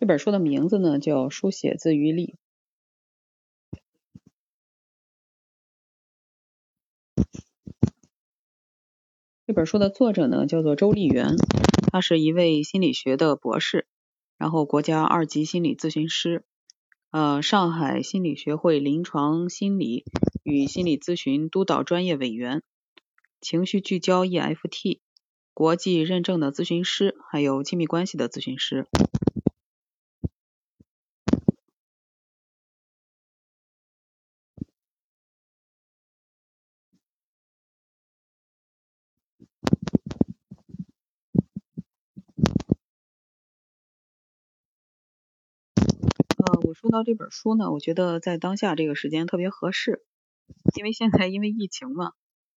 这本书的名字呢叫《书写自愈力》。这本书的作者呢叫做周丽媛，他是一位心理学的博士，然后国家二级心理咨询师，呃，上海心理学会临床心理与心理咨询督导专业委员，情绪聚焦 EFT 国际认证的咨询师，还有亲密关系的咨询师。我说到这本书呢，我觉得在当下这个时间特别合适，因为现在因为疫情嘛，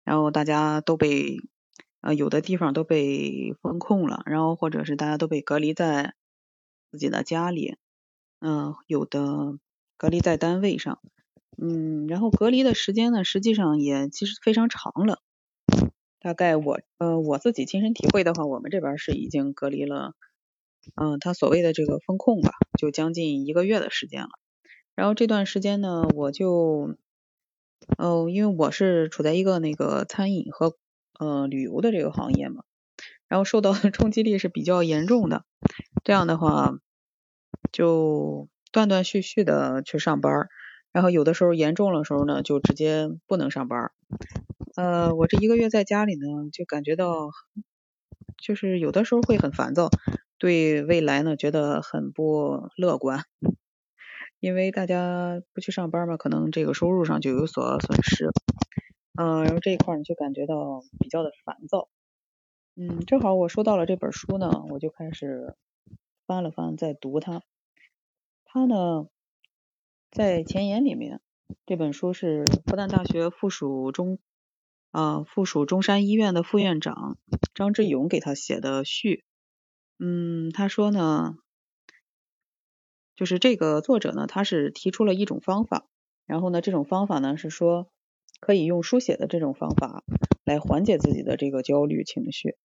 然后大家都被呃有的地方都被封控了，然后或者是大家都被隔离在自己的家里，嗯，有的隔离在单位上，嗯，然后隔离的时间呢，实际上也其实非常长了，大概我呃我自己亲身体会的话，我们这边是已经隔离了。嗯，他所谓的这个风控吧，就将近一个月的时间了。然后这段时间呢，我就，哦，因为我是处在一个那个餐饮和呃旅游的这个行业嘛，然后受到的冲击力是比较严重的。这样的话，就断断续续的去上班，然后有的时候严重的时候呢，就直接不能上班。呃，我这一个月在家里呢，就感觉到，就是有的时候会很烦躁。对未来呢，觉得很不乐观，因为大家不去上班嘛，可能这个收入上就有所损失，嗯，然后这一块你就感觉到比较的烦躁，嗯，正好我收到了这本书呢，我就开始翻了翻，在读它，它呢在前言里面，这本书是复旦大学附属中啊附属中山医院的副院长张志勇给他写的序。嗯，他说呢，就是这个作者呢，他是提出了一种方法，然后呢，这种方法呢是说可以用书写的这种方法来缓解自己的这个焦虑情绪。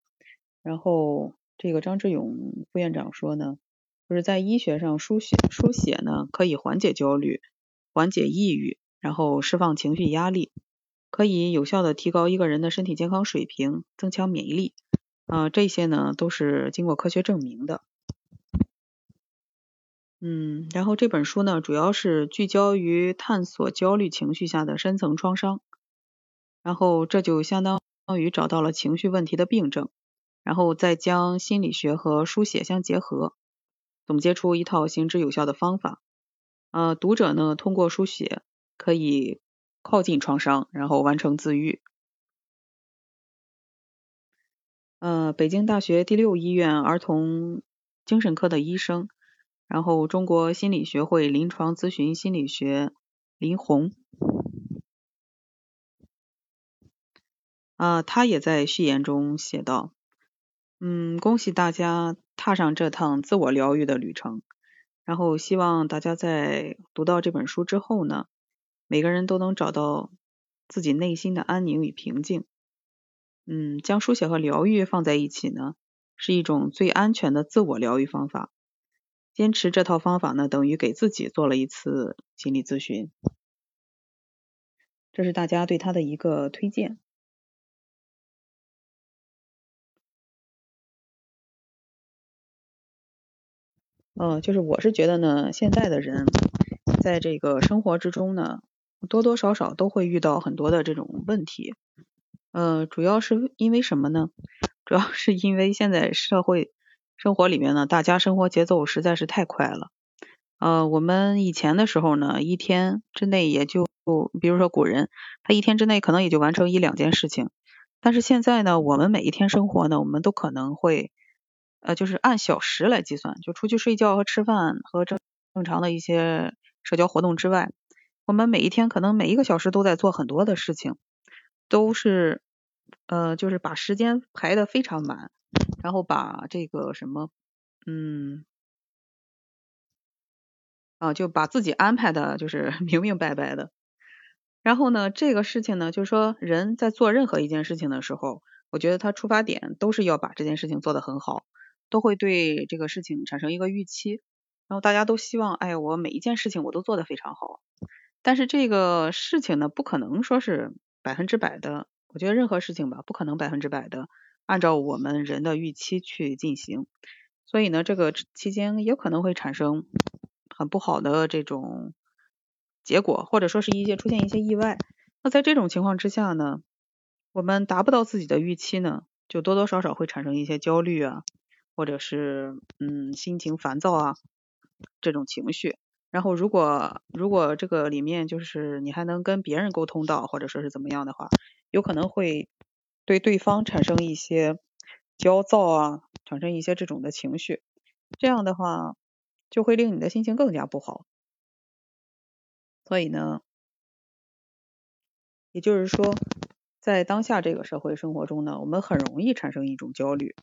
然后这个张志勇副院长说呢，就是在医学上书写书写呢可以缓解焦虑、缓解抑郁，然后释放情绪压力，可以有效的提高一个人的身体健康水平，增强免疫力。啊，这些呢都是经过科学证明的。嗯，然后这本书呢主要是聚焦于探索焦虑情绪下的深层创伤，然后这就相当于找到了情绪问题的病症，然后再将心理学和书写相结合，总结出一套行之有效的方法。呃，读者呢通过书写可以靠近创伤，然后完成自愈。呃，北京大学第六医院儿童精神科的医生，然后中国心理学会临床咨询心理学林红，啊，他也在序言中写道：“嗯，恭喜大家踏上这趟自我疗愈的旅程，然后希望大家在读到这本书之后呢，每个人都能找到自己内心的安宁与平静。”嗯，将书写和疗愈放在一起呢，是一种最安全的自我疗愈方法。坚持这套方法呢，等于给自己做了一次心理咨询。这是大家对他的一个推荐。嗯，就是我是觉得呢，现在的人在这个生活之中呢，多多少少都会遇到很多的这种问题。呃，主要是因为什么呢？主要是因为现在社会生活里面呢，大家生活节奏实在是太快了。呃，我们以前的时候呢，一天之内也就，比如说古人，他一天之内可能也就完成一两件事情。但是现在呢，我们每一天生活呢，我们都可能会，呃，就是按小时来计算，就除去睡觉和吃饭和正正常的一些社交活动之外，我们每一天可能每一个小时都在做很多的事情，都是。呃，就是把时间排的非常满，然后把这个什么，嗯，啊，就把自己安排的就是 明明白白的。然后呢，这个事情呢，就是说人在做任何一件事情的时候，我觉得他出发点都是要把这件事情做得很好，都会对这个事情产生一个预期。然后大家都希望，哎，我每一件事情我都做得非常好。但是这个事情呢，不可能说是百分之百的。我觉得任何事情吧，不可能百分之百的按照我们人的预期去进行。所以呢，这个期间也可能会产生很不好的这种结果，或者说是一些出现一些意外。那在这种情况之下呢，我们达不到自己的预期呢，就多多少少会产生一些焦虑啊，或者是嗯心情烦躁啊这种情绪。然后如果如果这个里面就是你还能跟别人沟通到，或者说是怎么样的话，有可能会对对方产生一些焦躁啊。产生一些这种的情绪，这样的话就会令你的心情更加不好。所以呢，也就是说，在当下这个社会生活中呢，我们很容易产生一种焦虑，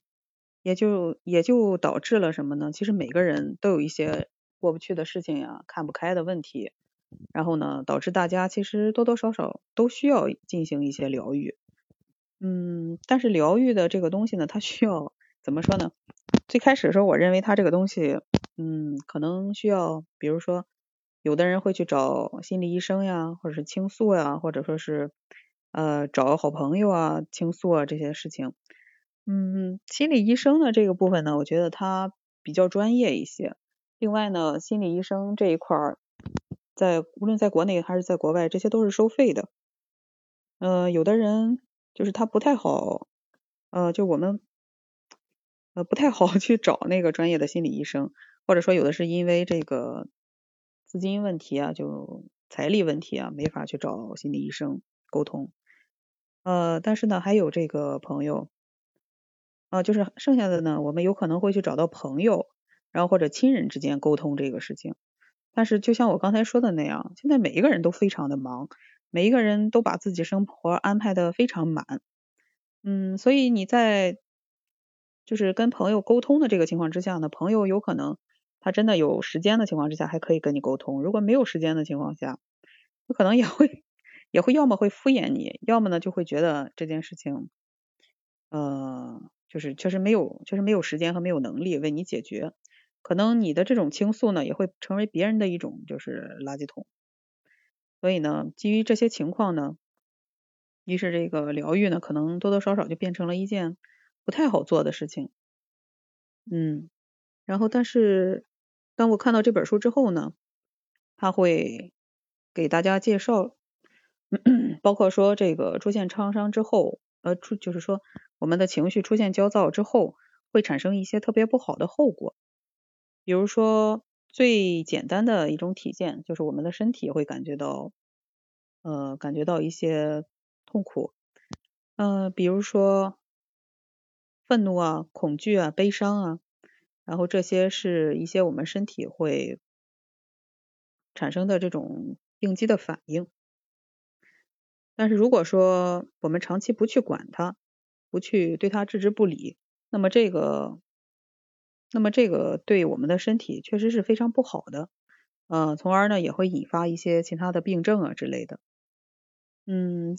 也就也就导致了什么呢？其实每个人都有一些过不去的事情呀，看不开的问题，然后呢，导致大家其实多多少少都需要进行一些疗愈。嗯，但是疗愈的这个东西呢，它需要。怎么说呢？最开始的时候，我认为它这个东西，嗯，可能需要，比如说，有的人会去找心理医生呀，或者是倾诉呀，或者说是呃找好朋友啊倾诉啊这些事情。嗯，心理医生的这个部分呢，我觉得他比较专业一些。另外呢，心理医生这一块儿，在无论在国内还是在国外，这些都是收费的。呃，有的人就是他不太好，呃，就我们。呃，不太好去找那个专业的心理医生，或者说有的是因为这个资金问题啊，就财力问题啊，没法去找心理医生沟通。呃，但是呢，还有这个朋友，啊，就是剩下的呢，我们有可能会去找到朋友，然后或者亲人之间沟通这个事情。但是就像我刚才说的那样，现在每一个人都非常的忙，每一个人都把自己生活安排的非常满。嗯，所以你在。就是跟朋友沟通的这个情况之下呢，朋友有可能他真的有时间的情况之下还可以跟你沟通，如果没有时间的情况下，他可能也会也会要么会敷衍你，要么呢就会觉得这件事情，呃，就是确实没有确实没有时间和没有能力为你解决，可能你的这种倾诉呢也会成为别人的一种就是垃圾桶，所以呢，基于这些情况呢，一是这个疗愈呢可能多多少少就变成了一件。不太好做的事情，嗯，然后但是当我看到这本书之后呢，他会给大家介绍，包括说这个出现创伤之后，呃，出就是说我们的情绪出现焦躁之后，会产生一些特别不好的后果，比如说最简单的一种体现就是我们的身体会感觉到，呃，感觉到一些痛苦，嗯，比如说。愤怒啊，恐惧啊，悲伤啊，然后这些是一些我们身体会产生的这种应激的反应。但是如果说我们长期不去管它，不去对它置之不理，那么这个，那么这个对我们的身体确实是非常不好的，呃，从而呢也会引发一些其他的病症啊之类的。嗯，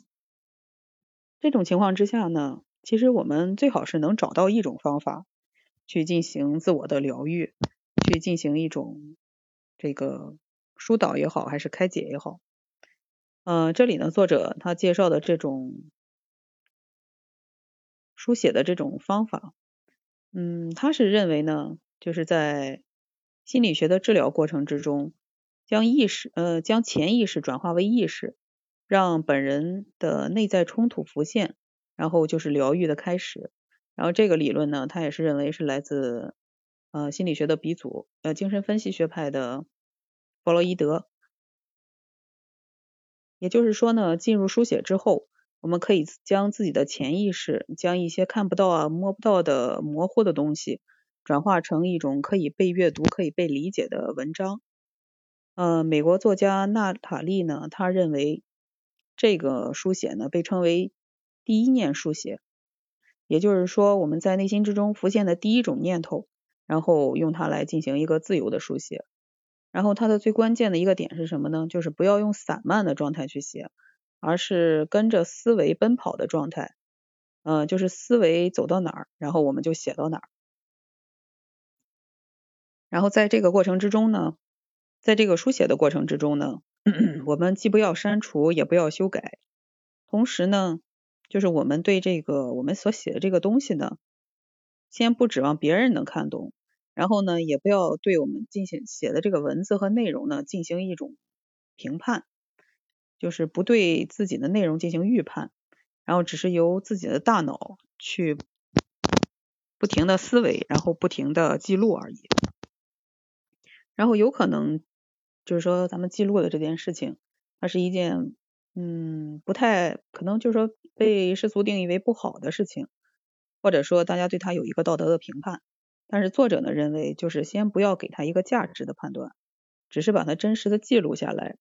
这种情况之下呢。其实我们最好是能找到一种方法去进行自我的疗愈，去进行一种这个疏导也好，还是开解也好。嗯，这里呢，作者他介绍的这种书写的这种方法，嗯，他是认为呢，就是在心理学的治疗过程之中，将意识呃将潜意识转化为意识，让本人的内在冲突浮现。然后就是疗愈的开始，然后这个理论呢，他也是认为是来自呃心理学的鼻祖，呃精神分析学派的弗洛伊德。也就是说呢，进入书写之后，我们可以将自己的潜意识，将一些看不到啊、摸不到的模糊的东西，转化成一种可以被阅读、可以被理解的文章。呃，美国作家娜塔莉呢，他认为这个书写呢，被称为。第一念书写，也就是说我们在内心之中浮现的第一种念头，然后用它来进行一个自由的书写。然后它的最关键的一个点是什么呢？就是不要用散漫的状态去写，而是跟着思维奔跑的状态。嗯，就是思维走到哪儿，然后我们就写到哪儿。然后在这个过程之中呢，在这个书写的过程之中呢，我们既不要删除，也不要修改，同时呢，就是我们对这个我们所写的这个东西呢，先不指望别人能看懂，然后呢，也不要对我们进行写的这个文字和内容呢进行一种评判，就是不对自己的内容进行预判，然后只是由自己的大脑去不停的思维，然后不停的记录而已。然后有可能就是说咱们记录的这件事情，它是一件嗯不太可能就是说被世俗定义为不好的事情，或者说大家对它有一个道德的评判。但是作者呢认为，就是先不要给他一个价值的判断，只是把它真实的记录下来，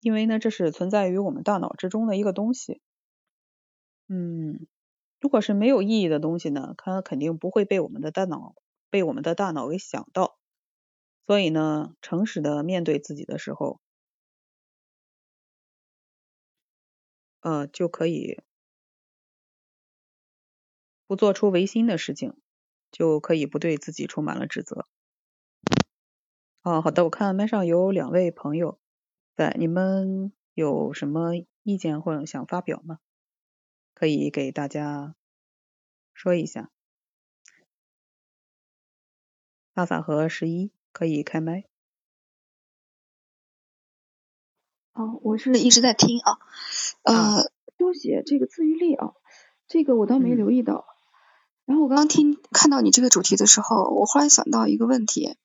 因为呢这是存在于我们大脑之中的一个东西。嗯，如果是没有意义的东西呢，它肯定不会被我们的大脑被我们的大脑给想到。所以呢，诚实的面对自己的时候，呃，就可以不做出违心的事情，就可以不对自己充满了指责。哦，好的，我看麦上有两位朋友在，你们有什么意见或者想发表吗？可以给大家说一下。萨萨和十一。可以开麦。哦，我是一直在听啊。呃，多写这个自愈力啊，这个我倒没留意到。然后我刚刚听看到你这个主题的时候，我忽然想到一个问题。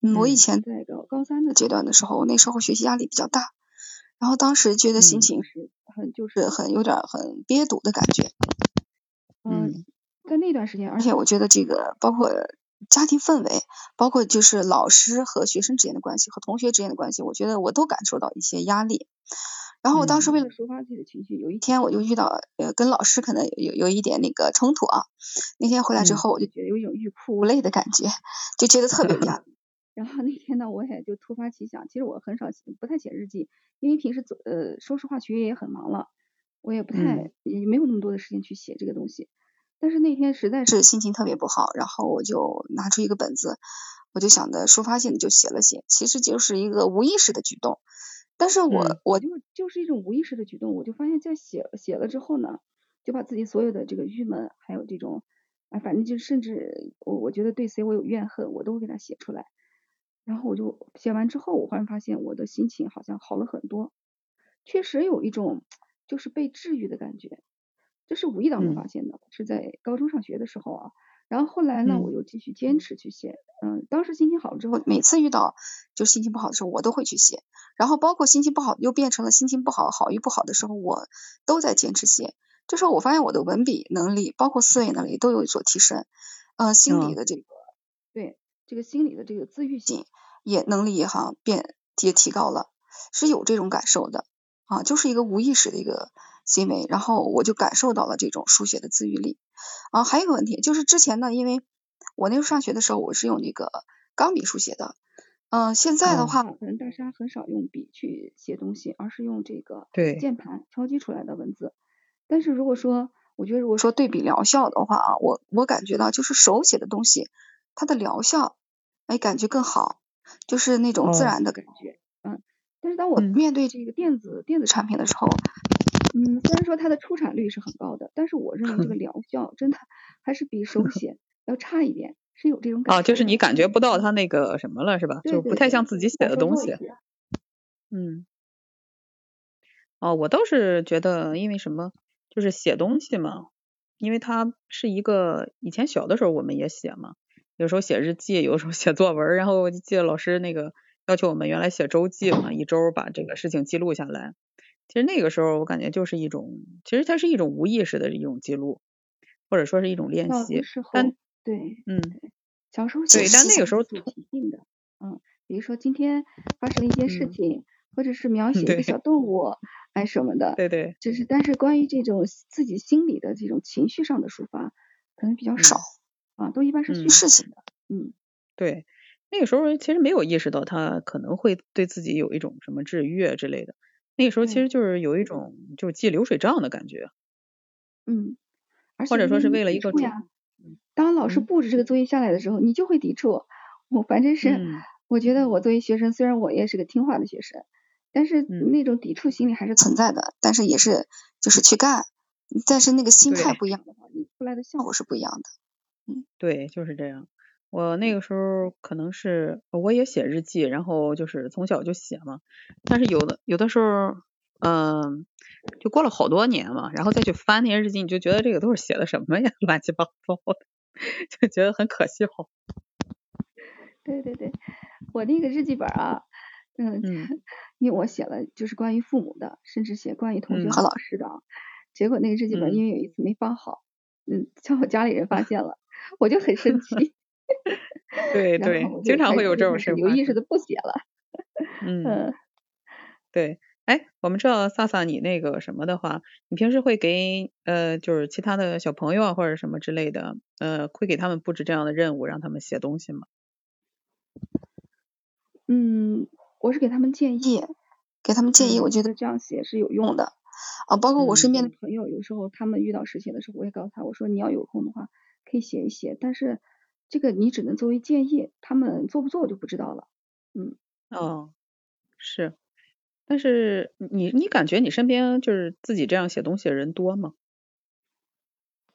嗯，我以前在高高三的阶段的时候，那时候学习压力比较大，然后当时觉得心情是很就是很有点很憋堵的感觉。嗯，在那段时间，而且我觉得这个包括。家庭氛围，包括就是老师和学生之间的关系，和同学之间的关系，我觉得我都感受到一些压力。然后我当时为了抒发自己的情绪，有一天我就遇到呃跟老师可能有有一点那个冲突啊。那天回来之后，我就觉得有一种欲哭无泪的感觉，就觉得特别压力。然后那天呢，我也就突发奇想，其实我很少不太写日记，因为平时做呃说实话学业也很忙了，我也不太也没有那么多的时间去写这个东西。但是那天实在是心情特别不好，然后我就拿出一个本子，我就想着抒发性的就写了写，其实就是一个无意识的举动。但是我我就就是一种无意识的举动，我就发现，在写写了之后呢，就把自己所有的这个郁闷，还有这种，啊，反正就甚至我我觉得对谁我有怨恨，我都会给他写出来。然后我就写完之后，我忽然发现我的心情好像好了很多，确实有一种就是被治愈的感觉。这是无意当中发现的，是在高中上学的时候啊。然后后来呢，我又继续坚持去写。嗯，当时心情好了之后，每次遇到就心情不好的时候，我都会去写。然后包括心情不好又变成了心情不好好与不好的时候，我都在坚持写。这时候我发现我的文笔能力，包括思维能力都有所提升。嗯，心理的这个对这个心理的这个自愈性也能力也哈变也提高了，是有这种感受的啊，就是一个无意识的一个。行为，然后我就感受到了这种书写的自愈力。啊，还有一个问题，就是之前呢，因为我那时候上学的时候，我是用那个钢笔书写的。嗯，现在的话，可能大家很少用笔去写东西，而是用这个键盘敲击出来的文字。但是如果说，我觉得如果说对比疗效的话啊，我我感觉到就是手写的东西，它的疗效，哎，感觉更好，就是那种自然的感觉。嗯。但是当我面对这个电子电子产品的时候，嗯，虽然说它的出产率是很高的，但是我认为这个 疗效真的还是比手 写要差一点，是有这种感觉。哦，就是你感觉不到它那个什么了，是吧？就不太像自己写的东西。嗯。哦，我倒是觉得，因为什么？就是写东西嘛，因为它是一个以前小的时候我们也写嘛，有时候写日记，有时候写作文，然后我就记得老师那个要求我们原来写周记嘛，一周把这个事情记录下来。其实那个时候，我感觉就是一种，其实它是一种无意识的一种记录，或者说是一种练习。但对，嗯，小时候对，但那个时候主题性的，嗯，比如说今天发生了一些事情，或者是描写一个小动物，哎什么的。对对。就是，但是关于这种自己心里的这种情绪上的抒发，可能比较少啊，都一般是叙事型的。嗯，对，那个时候其实没有意识到他可能会对自己有一种什么制约之类的。那个时候其实就是有一种就是记流水账的感觉，嗯，或者说是为了一个主。当老师布置这个作业下来的时候，你就会抵触。我反正是，我觉得我作为学生，虽然我也是个听话的学生，但是那种抵触心理还是存在的。但是也是就是去干，但是那个心态不一样的话，你出来的效果是不一样的。嗯，对，就是这样。我那个时候可能是我也写日记，然后就是从小就写嘛。但是有的有的时候，嗯，就过了好多年嘛，然后再去翻那些日记，你就觉得这个都是写的什么呀，乱七八糟的，就觉得很可笑。对对对，我那个日记本啊，嗯，因为我写了就是关于父母的，甚至写关于同学和老师的，结果那个日记本因为有一次没放好，嗯，叫我家里人发现了，我就很生气。对对，经常会有这种事有意识的不写了。嗯，对，哎，我们知道萨萨你那个什么的话，你平时会给呃就是其他的小朋友啊或者什么之类的，呃，会给他们布置这样的任务，让他们写东西吗？嗯，我是给他们建议，给他们建议，我觉得这样写是有用的啊。包括我身边的朋友，有时候他们遇到事情的时候，我也告诉他，我说你要有空的话可以写一写，但是。这个你只能作为建议，他们做不做我就不知道了。嗯，哦，是，但是你你感觉你身边就是自己这样写东西的人多吗？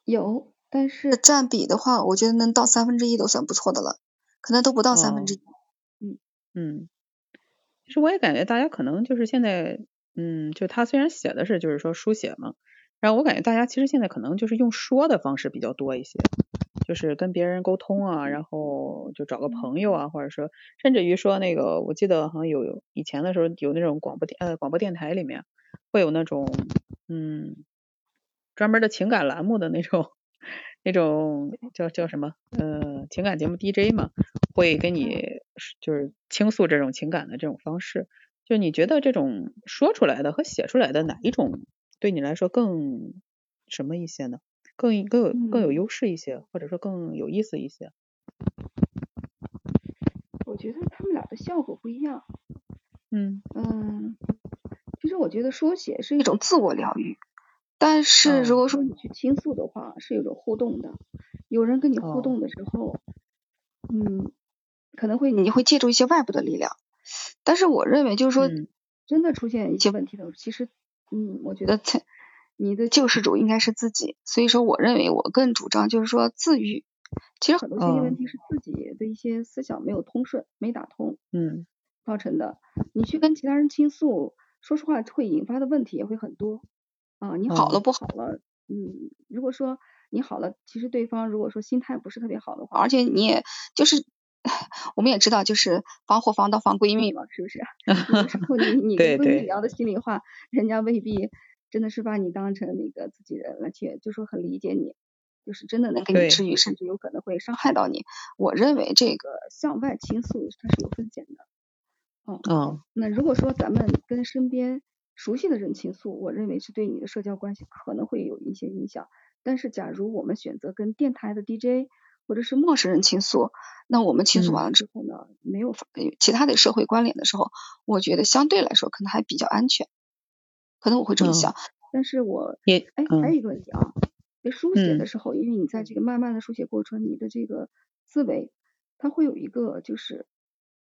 有，但是占比的话，我觉得能到三分之一都算不错的了，可能都不到三分之一。嗯嗯，其实我也感觉大家可能就是现在，嗯，就他虽然写的是就是说书写嘛，然后我感觉大家其实现在可能就是用说的方式比较多一些。就是跟别人沟通啊，然后就找个朋友啊，或者说甚至于说那个，我记得好像有以前的时候有那种广播电呃广播电台里面会有那种嗯专门的情感栏目的那种 那种叫叫什么呃情感节目 DJ 嘛，会跟你就是倾诉这种情感的这种方式，就你觉得这种说出来的和写出来的哪一种对你来说更什么一些呢？更更有更有优势一些，或者说更有意思一些。我觉得他们俩的效果不一样。嗯嗯，其实我觉得书写是一种自我疗愈，但是如果说你去倾诉的话，是有种互动的。有人跟你互动的时候，嗯，可能会你会借助一些外部的力量。但是我认为，就是说，真的出现一些问题的时候，其实，嗯，我觉得在。你的救世主应该是自己，所以说我认为我更主张就是说自愈。其实很多心理问题是自己的一些思想没有通顺、没打通，嗯，造成的。你去跟其他人倾诉，说实话会引发的问题也会很多。啊，你好了不好了，嗯，如果说你好了，其实对方如果说心态不是特别好的话，而且你也就是 我们也知道，就是防火防盗防闺蜜嘛，是不是？有时候你你 跟闺蜜聊的心里话，人家未必。真的是把你当成那个自己人，而且就说很理解你，就是真的能给你治愈，甚至有可能会伤害到你。我认为这个向外倾诉它是有风险的。嗯哦，那如果说咱们跟身边熟悉的人倾诉，我认为是对你的社交关系可能会有一些影响。但是假如我们选择跟电台的 DJ 或者是陌生人倾诉，那我们倾诉完了之后呢，没有其他的社会关联的时候，我觉得相对来说可能还比较安全。可能我会这么想，但是我也哎，还有一个问题啊，在书写的时候，因为你在这个慢慢的书写过程，你的这个思维，它会有一个就是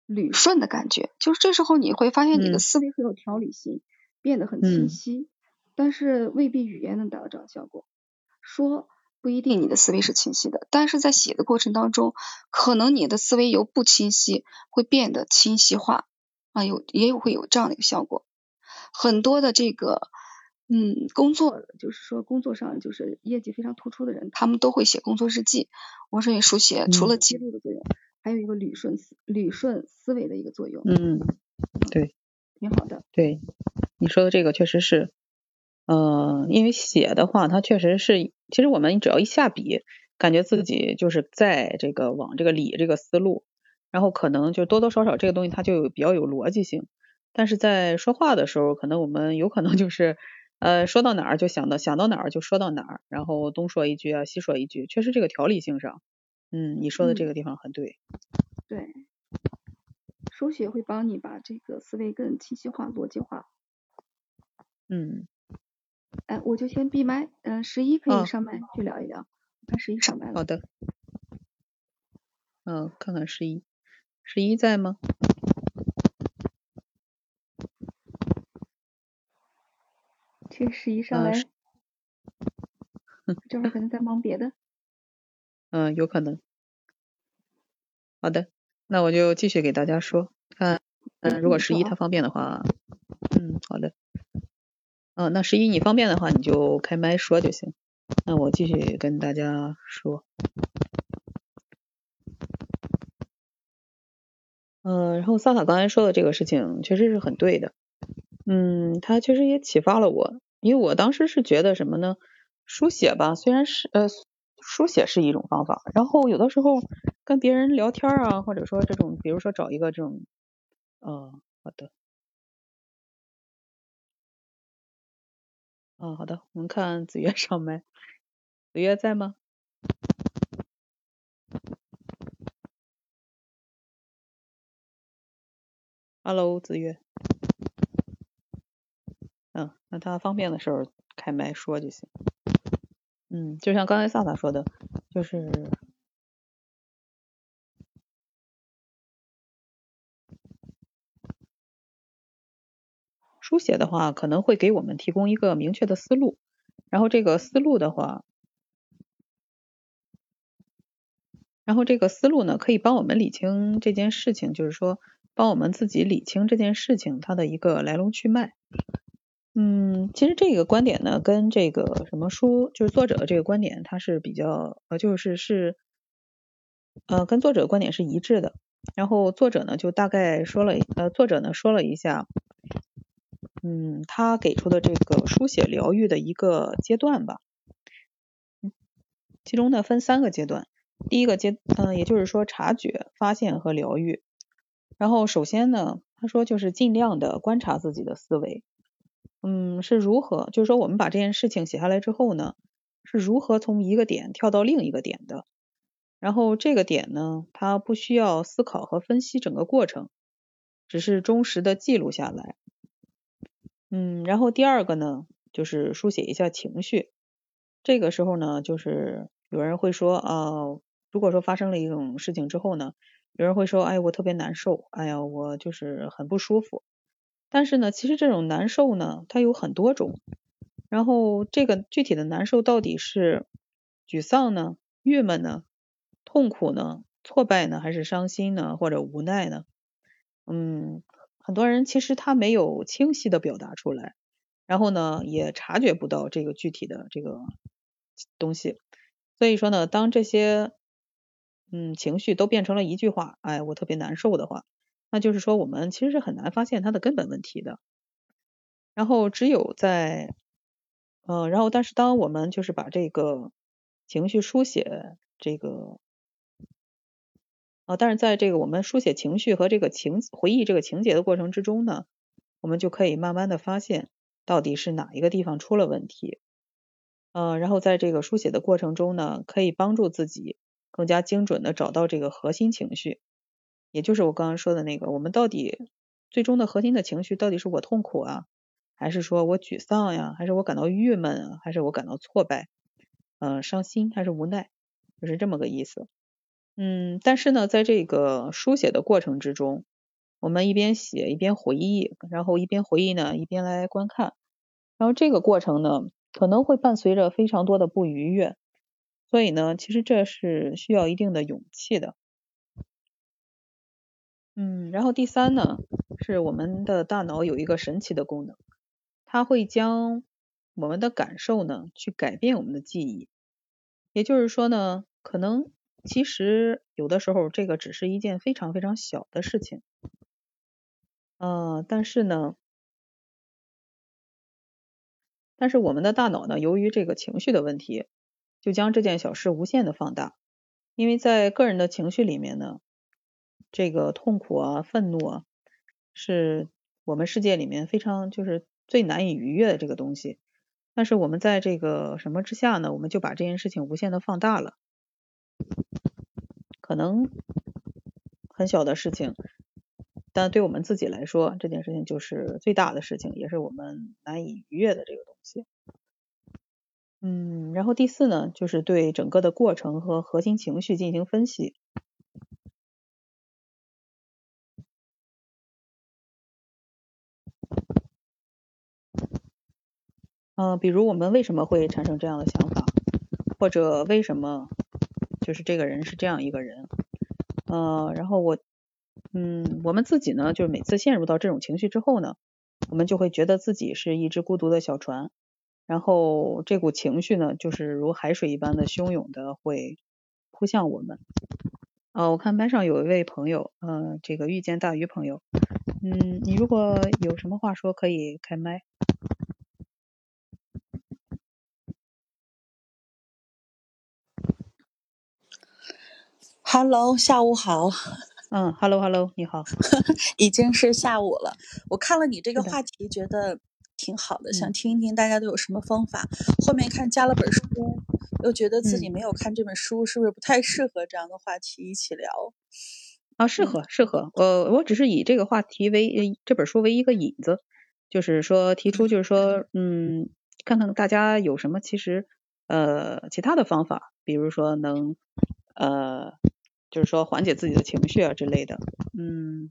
捋顺的感觉，就是这时候你会发现你的思维很有条理性，变得很清晰，但是未必语言能达到这样效果。说不一定你的思维是清晰的，但是在写的过程当中，可能你的思维由不清晰会变得清晰化啊，有也有会有这样的一个效果。很多的这个，嗯，工作就是说工作上就是业绩非常突出的人，他们都会写工作日记。我认为书写除了记录的作用，还有一个捋顺思捋顺思维的一个作用。嗯，对，挺好的。对，你说的这个确实是，呃，因为写的话，它确实是，其实我们只要一下笔，感觉自己就是在这个往这个理这个思路，然后可能就多多少少这个东西它就有比较有逻辑性。但是在说话的时候，可能我们有可能就是，呃，说到哪儿就想到想到哪儿就说到哪儿，然后东说一句啊，西说一句，确实这个条理性上，嗯，你说的这个地方很对。对，书写会帮你把这个思维更清晰化、逻辑化。嗯。哎，我就先闭麦，嗯，十一可以上麦去聊一聊，看十一上麦了。好的。嗯，看看十一。十一在吗？这十一上来，这会儿可能在忙别的。嗯，有可能。好的，那我就继续给大家说，看，嗯，如果十一他方便的话，嗯，好的。嗯，那十一你方便的话，你就开麦说就行。那我继续跟大家说。嗯，然后萨萨刚才说的这个事情确实是很对的。嗯，他确实也启发了我，因为我当时是觉得什么呢？书写吧，虽然是呃，书写是一种方法，然后有的时候跟别人聊天啊，或者说这种，比如说找一个这种，嗯，好的。哦，好的，我们看子月上麦，子月在吗？Hello，子月。嗯，那他方便的时候开麦说就行。嗯，就像刚才萨萨说的，就是书写的话，可能会给我们提供一个明确的思路，然后这个思路的话，然后这个思路呢，可以帮我们理清这件事情，就是说帮我们自己理清这件事情它的一个来龙去脉。嗯，其实这个观点呢，跟这个什么书，就是作者的这个观点，它是比较呃，就是是呃，跟作者观点是一致的。然后作者呢，就大概说了，呃，作者呢说了一下，嗯，他给出的这个书写疗愈的一个阶段吧。其中呢分三个阶段，第一个阶，嗯，也就是说察觉、发现和疗愈。然后首先呢，他说就是尽量的观察自己的思维。嗯，是如何？就是说，我们把这件事情写下来之后呢，是如何从一个点跳到另一个点的？然后这个点呢，它不需要思考和分析整个过程，只是忠实的记录下来。嗯，然后第二个呢，就是书写一下情绪。这个时候呢，就是有人会说啊，如果说发生了一种事情之后呢，有人会说，哎，我特别难受，哎呀，我就是很不舒服。但是呢，其实这种难受呢，它有很多种。然后这个具体的难受到底是沮丧呢、郁闷呢、痛苦呢、挫败呢，还是伤心呢，或者无奈呢？嗯，很多人其实他没有清晰的表达出来，然后呢，也察觉不到这个具体的这个东西。所以说呢，当这些嗯情绪都变成了一句话，哎，我特别难受的话。那就是说，我们其实是很难发现它的根本问题的。然后只有在，嗯，然后但是当我们就是把这个情绪书写这个，啊，但是在这个我们书写情绪和这个情回忆这个情节的过程之中呢，我们就可以慢慢的发现到底是哪一个地方出了问题。嗯，然后在这个书写的过程中呢，可以帮助自己更加精准的找到这个核心情绪。也就是我刚刚说的那个，我们到底最终的核心的情绪到底是我痛苦啊，还是说我沮丧呀，还是我感到郁闷啊，还是我感到挫败，嗯，伤心还是无奈，就是这么个意思。嗯，但是呢，在这个书写的过程之中，我们一边写一边回忆，然后一边回忆呢，一边来观看，然后这个过程呢，可能会伴随着非常多的不愉悦，所以呢，其实这是需要一定的勇气的。嗯，然后第三呢，是我们的大脑有一个神奇的功能，它会将我们的感受呢去改变我们的记忆。也就是说呢，可能其实有的时候这个只是一件非常非常小的事情，嗯，但是呢，但是我们的大脑呢，由于这个情绪的问题，就将这件小事无限的放大，因为在个人的情绪里面呢。这个痛苦啊、愤怒啊，是我们世界里面非常就是最难以逾越的这个东西。但是我们在这个什么之下呢？我们就把这件事情无限的放大了。可能很小的事情，但对我们自己来说，这件事情就是最大的事情，也是我们难以逾越的这个东西。嗯，然后第四呢，就是对整个的过程和核心情绪进行分析。嗯，比如我们为什么会产生这样的想法，或者为什么。就是这个人是这样一个人，呃，然后我，嗯，我们自己呢，就是每次陷入到这种情绪之后呢，我们就会觉得自己是一只孤独的小船，然后这股情绪呢，就是如海水一般的汹涌的会扑向我们。呃，我看班上有一位朋友，呃，这个遇见大鱼朋友，嗯，你如果有什么话说，可以开麦。Hello，下午好。嗯，Hello，Hello，你好。已经是下午了。我看了你这个话题，觉得挺好的，想听一听大家都有什么方法。后面看加了本书，又觉得自己没有看这本书，是不是不太适合这样的话题一起聊？啊，适合，适合。我我只是以这个话题为这本书为一个引子，就是说提出，就是说，嗯，看看大家有什么其实呃其他的方法，比如说能呃。就是说缓解自己的情绪啊之类的，嗯，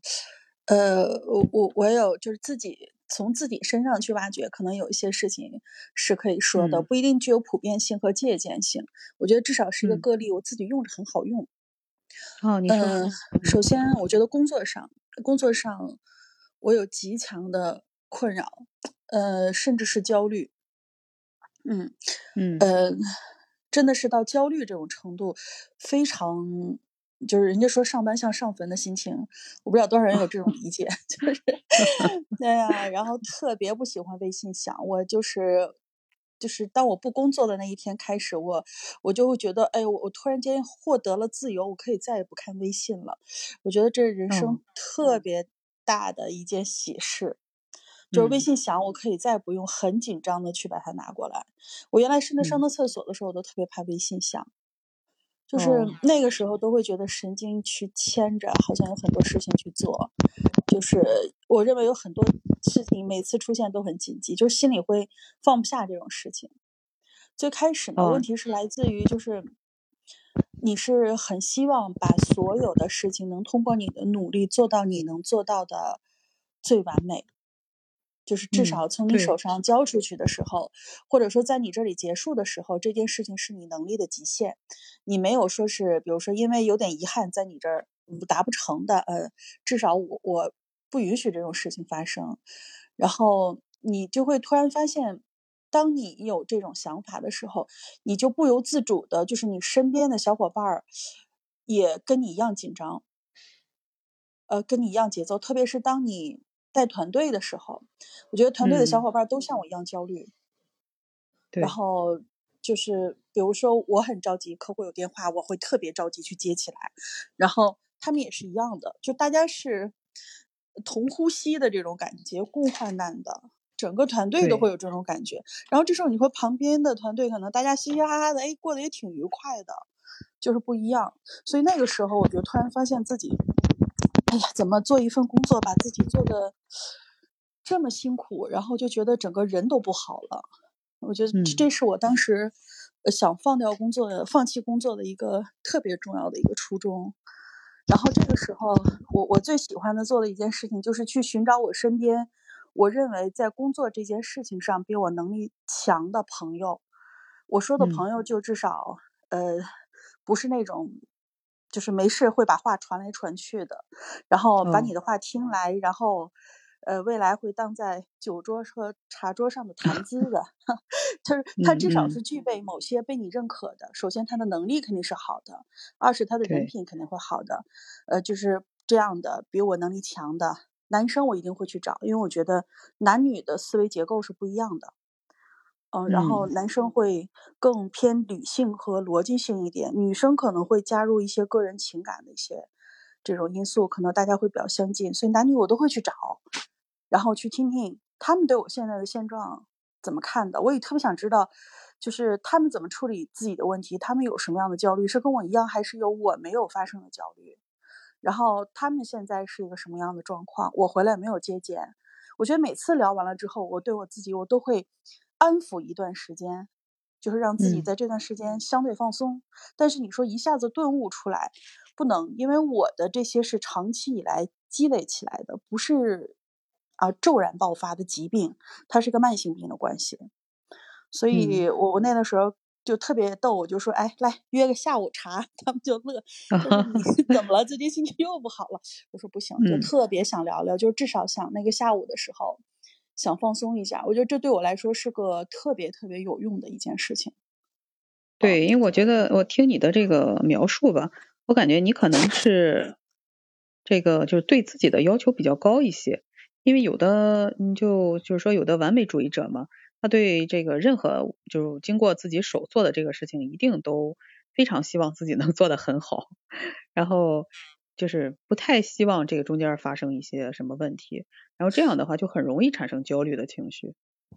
呃，我我我有就是自己从自己身上去挖掘，可能有一些事情是可以说的，不一定具有普遍性和借鉴性。我觉得至少是一个个例，我自己用着很好用。哦，你说，首先我觉得工作上，工作上我有极强的困扰，呃，甚至是焦虑。嗯嗯呃，真的是到焦虑这种程度，非常。就是人家说上班像上坟的心情，我不知道多少人有这种 理解，就是，对呀，然后特别不喜欢微信响，我就是，就是当我不工作的那一天开始，我我就会觉得，哎，我我突然间获得了自由，我可以再也不看微信了，我觉得这是人生特别大的一件喜事，就是微信响，我可以再也不用很紧张的去把它拿过来，我原来甚至上个厕所的时候，我都特别怕微信响。就是那个时候都会觉得神经去牵着，好像有很多事情去做。就是我认为有很多事情每次出现都很紧急，就心里会放不下这种事情。最开始呢，问题是来自于就是你是很希望把所有的事情能通过你的努力做到你能做到的最完美。就是至少从你手上交出去的时候，或者说在你这里结束的时候，这件事情是你能力的极限，你没有说是，比如说因为有点遗憾在你这儿达不成的，呃，至少我我不允许这种事情发生。然后你就会突然发现，当你有这种想法的时候，你就不由自主的，就是你身边的小伙伴儿也跟你一样紧张，呃，跟你一样节奏，特别是当你。带团队的时候，我觉得团队的小伙伴都像我一样焦虑。然后就是，比如说我很着急，客户有电话，我会特别着急去接起来。然后他们也是一样的，就大家是同呼吸的这种感觉，共患难的，整个团队都会有这种感觉。然后这时候你会旁边的团队可能大家嘻嘻哈哈的，哎，过得也挺愉快的，就是不一样。所以那个时候，我就突然发现自己。哎呀，怎么做一份工作把自己做的这么辛苦，然后就觉得整个人都不好了。我觉得这是我当时想放掉工作、放弃工作的一个特别重要的一个初衷。然后这个时候，我我最喜欢的做的一件事情就是去寻找我身边我认为在工作这件事情上比我能力强的朋友。我说的朋友就至少呃不是那种。就是没事会把话传来传去的，然后把你的话听来，然后，呃，未来会当在酒桌和茶桌上的谈资的，就是他至少是具备某些被你认可的。首先，他的能力肯定是好的；二是他的人品肯定会好的。呃，就是这样的，比我能力强的男生，我一定会去找，因为我觉得男女的思维结构是不一样的。嗯，然后男生会更偏理性和逻辑性一点，女生可能会加入一些个人情感的一些这种因素，可能大家会比较相近，所以男女我都会去找，然后去听听他们对我现在的现状怎么看的。我也特别想知道，就是他们怎么处理自己的问题，他们有什么样的焦虑，是跟我一样，还是有我没有发生的焦虑？然后他们现在是一个什么样的状况？我回来没有接见，我觉得每次聊完了之后，我对我自己，我都会。安抚一段时间，就是让自己在这段时间相对放松。但是你说一下子顿悟出来，不能，因为我的这些是长期以来积累起来的，不是啊骤然爆发的疾病，它是个慢性病的关系。所以我我那个时候就特别逗，我就说，哎，来约个下午茶，他们就乐，怎么了？最近心情又不好了？我说不行，就特别想聊聊，就至少想那个下午的时候想放松一下。我觉得这对我来说是个特别特别有用的一件事情。对，因为我觉得我听你的这个描述吧，我感觉你可能是这个就是对自己的要求比较高一些。因为有的，你就就是说有的完美主义者嘛，他对这个任何就是经过自己手做的这个事情，一定都非常希望自己能做得很好，然后就是不太希望这个中间发生一些什么问题，然后这样的话就很容易产生焦虑的情绪。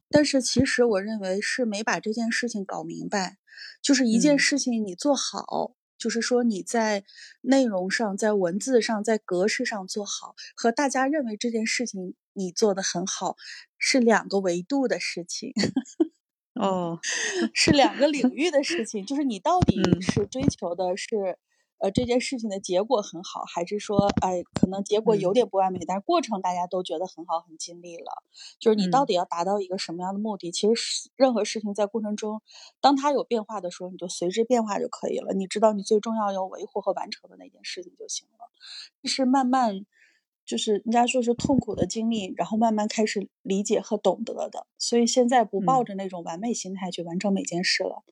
但是其实我认为是没把这件事情搞明白，就是一件事情你做好。就是说，你在内容上、在文字上、在格式上做好，和大家认为这件事情你做的很好，是两个维度的事情。哦，是两个领域的事情。就是你到底是追求的是。呃，这件事情的结果很好，还是说，哎，可能结果有点不完美，但是过程大家都觉得很好，很尽力了。就是你到底要达到一个什么样的目的？其实任何事情在过程中，当它有变化的时候，你就随之变化就可以了。你知道你最重要要维护和完成的那件事情就行了。是慢慢，就是人家说是痛苦的经历，然后慢慢开始理解和懂得的。所以现在不抱着那种完美心态去完成每件事了。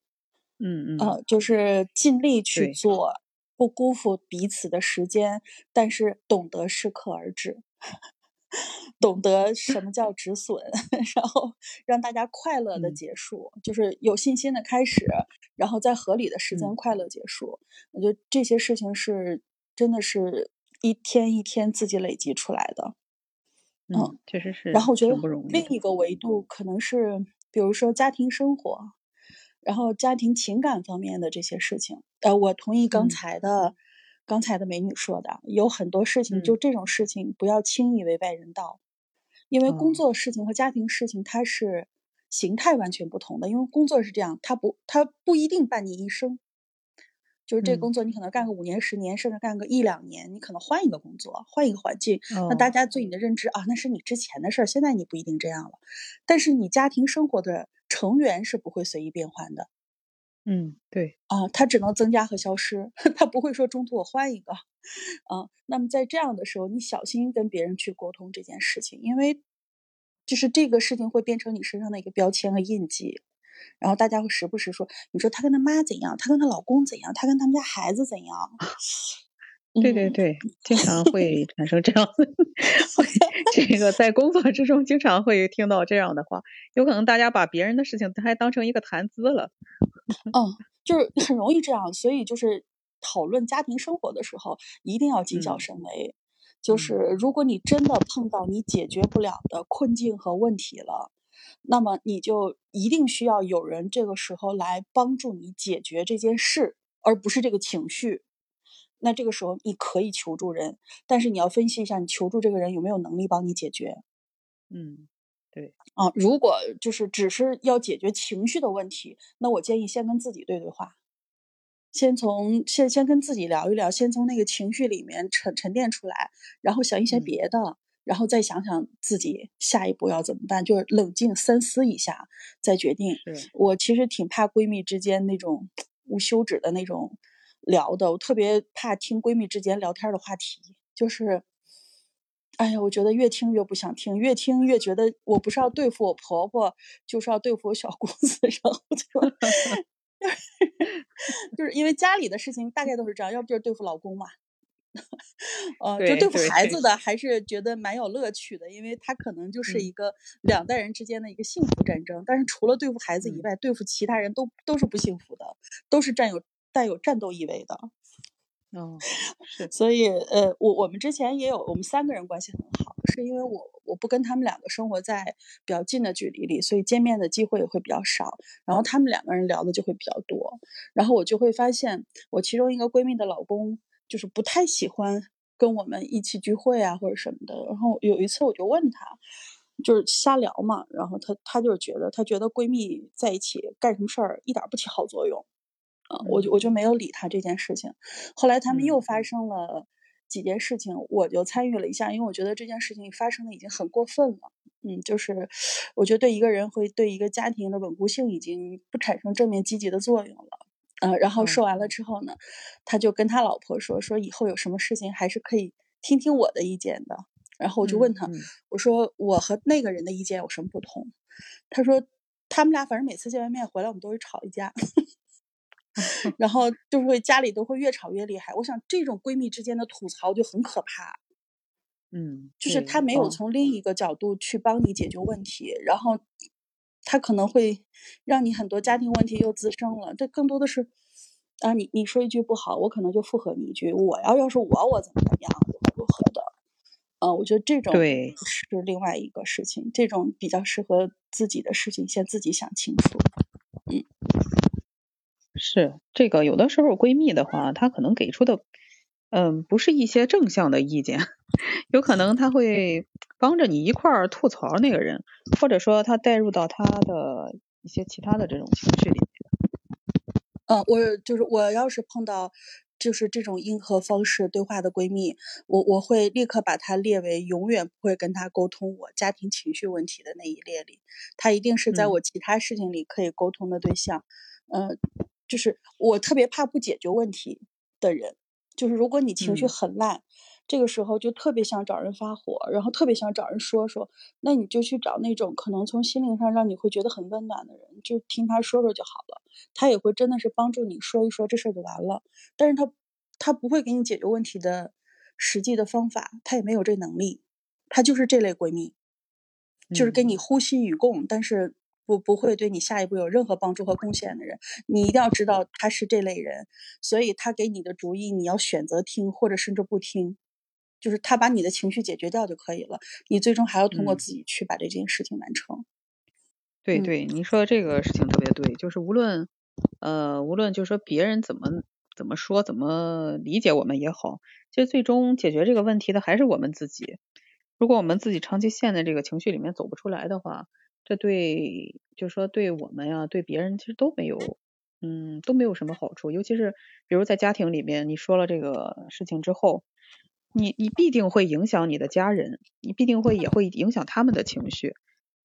嗯嗯。呃，就是尽力去做。不辜负彼此的时间，但是懂得适可而止，懂得什么叫止损，然后让大家快乐的结束，就是有信心的开始，然后在合理的时间快乐结束。我觉得这些事情是真的是一天一天自己累积出来的。嗯，确实是。然后我觉得另一个维度可能是，比如说家庭生活。然后家庭情感方面的这些事情，呃，我同意刚才的，刚才的美女说的，有很多事情就这种事情不要轻易为外人道，因为工作事情和家庭事情它是形态完全不同的。因为工作是这样，它不，它不一定伴你一生，就是这工作你可能干个五年、十年，甚至干个一两年，你可能换一个工作，换一个环境，那大家对你的认知啊，那是你之前的事儿，现在你不一定这样了，但是你家庭生活的。成员是不会随意变换的，嗯，对。啊，它只能增加和消失，它不会说中途我换一个，啊，那么在这样的时候，你小心跟别人去沟通这件事情，因为就是这个事情会变成你身上的一个标签和印记，然后大家会时不时说，你说她跟她妈怎样，她跟她老公怎样，她跟他们家孩子怎样。对对对，经常会产生这样的，这个在工作之中经常会听到这样的话，有可能大家把别人的事情还当成一个谈资了。嗯，就是很容易这样，所以就是讨论家庭生活的时候，一定要谨小慎微。就是如果你真的碰到你解决不了的困境和问题了，那么你就一定需要有人这个时候来帮助你解决这件事，而不是这个情绪。那这个时候你可以求助人，但是你要分析一下，你求助这个人有没有能力帮你解决。嗯，对啊，如果就是只是要解决情绪的问题，那我建议先跟自己对对话，先从先先跟自己聊一聊，先从那个情绪里面沉沉淀出来，然后想一些别的，然后再想想自己下一步要怎么办，就是冷静三思一下再决定。我其实挺怕闺蜜之间那种 无休止的那种。聊的，我特别怕听闺蜜之间聊天的话题，就是，哎呀，我觉得越听越不想听，越听越觉得我不是要对付我婆婆，就是要对付我小姑子，然后就，就是因为家里的事情大概都是这样，要不就是对付老公嘛，呃，就对付孩子的还是觉得蛮有乐趣的，因为他可能就是一个两代人之间的一个幸福战争，但是除了对付孩子以外，对付其他人都都是不幸福的，都是占有。带有战斗意味的，嗯，所以呃，我我们之前也有，我们三个人关系很好，是因为我我不跟他们两个生活在比较近的距离里，所以见面的机会也会比较少，然后他们两个人聊的就会比较多，然后我就会发现，我其中一个闺蜜的老公就是不太喜欢跟我们一起聚会啊或者什么的，然后有一次我就问他，就是瞎聊嘛，然后他他就是觉得他觉得闺蜜在一起干什么事儿一点不起好作用。啊，我就我就没有理他这件事情。后来他们又发生了几件事情，我就参与了一下，因为我觉得这件事情发生的已经很过分了。嗯，就是我觉得对一个人会对一个家庭的稳固性已经不产生正面积极的作用了。呃，然后说完了之后呢，他就跟他老婆说，说以后有什么事情还是可以听听我的意见的。然后我就问他，我说我和那个人的意见有什么不同？他说他们俩反正每次见完面回来，我们都会吵一架。然后就会家里都会越吵越厉害。我想这种闺蜜之间的吐槽就很可怕。嗯，就是她没有从另一个角度去帮你解决问题，然后她可能会让你很多家庭问题又滋生了。这更多的是啊，你你说一句不好，我可能就附和你一句。我要要是我，我怎么怎么样，如何如何的。嗯，我觉得这种对是另外一个事情，这种比较适合自己的事情，先自己想清楚。嗯。是这个，有的时候闺蜜的话，她可能给出的，嗯，不是一些正向的意见，有可能她会帮着你一块儿吐槽那个人，或者说她带入到她的一些其他的这种情绪里面。嗯，我就是我要是碰到就是这种硬核方式对话的闺蜜，我我会立刻把她列为永远不会跟她沟通我家庭情绪问题的那一列里，她一定是在我其他事情里可以沟通的对象。嗯。就是我特别怕不解决问题的人，就是如果你情绪很烂，这个时候就特别想找人发火，然后特别想找人说说，那你就去找那种可能从心灵上让你会觉得很温暖的人，就听他说说就好了，他也会真的是帮助你说一说这事儿就完了。但是他他不会给你解决问题的实际的方法，他也没有这能力，他就是这类闺蜜，就是跟你呼吸与共，但是。不不会对你下一步有任何帮助和贡献的人，你一定要知道他是这类人，所以他给你的主意你要选择听或者甚至不听，就是他把你的情绪解决掉就可以了，你最终还要通过自己去把这件事情完成。对对，你说的这个事情特别对，就是无论呃无论就是说别人怎么怎么说怎么理解我们也好，其实最终解决这个问题的还是我们自己。如果我们自己长期陷在这个情绪里面走不出来的话，这对，就是说对我们呀，对别人其实都没有，嗯，都没有什么好处。尤其是比如在家庭里面，你说了这个事情之后，你你必定会影响你的家人，你必定会也会影响他们的情绪。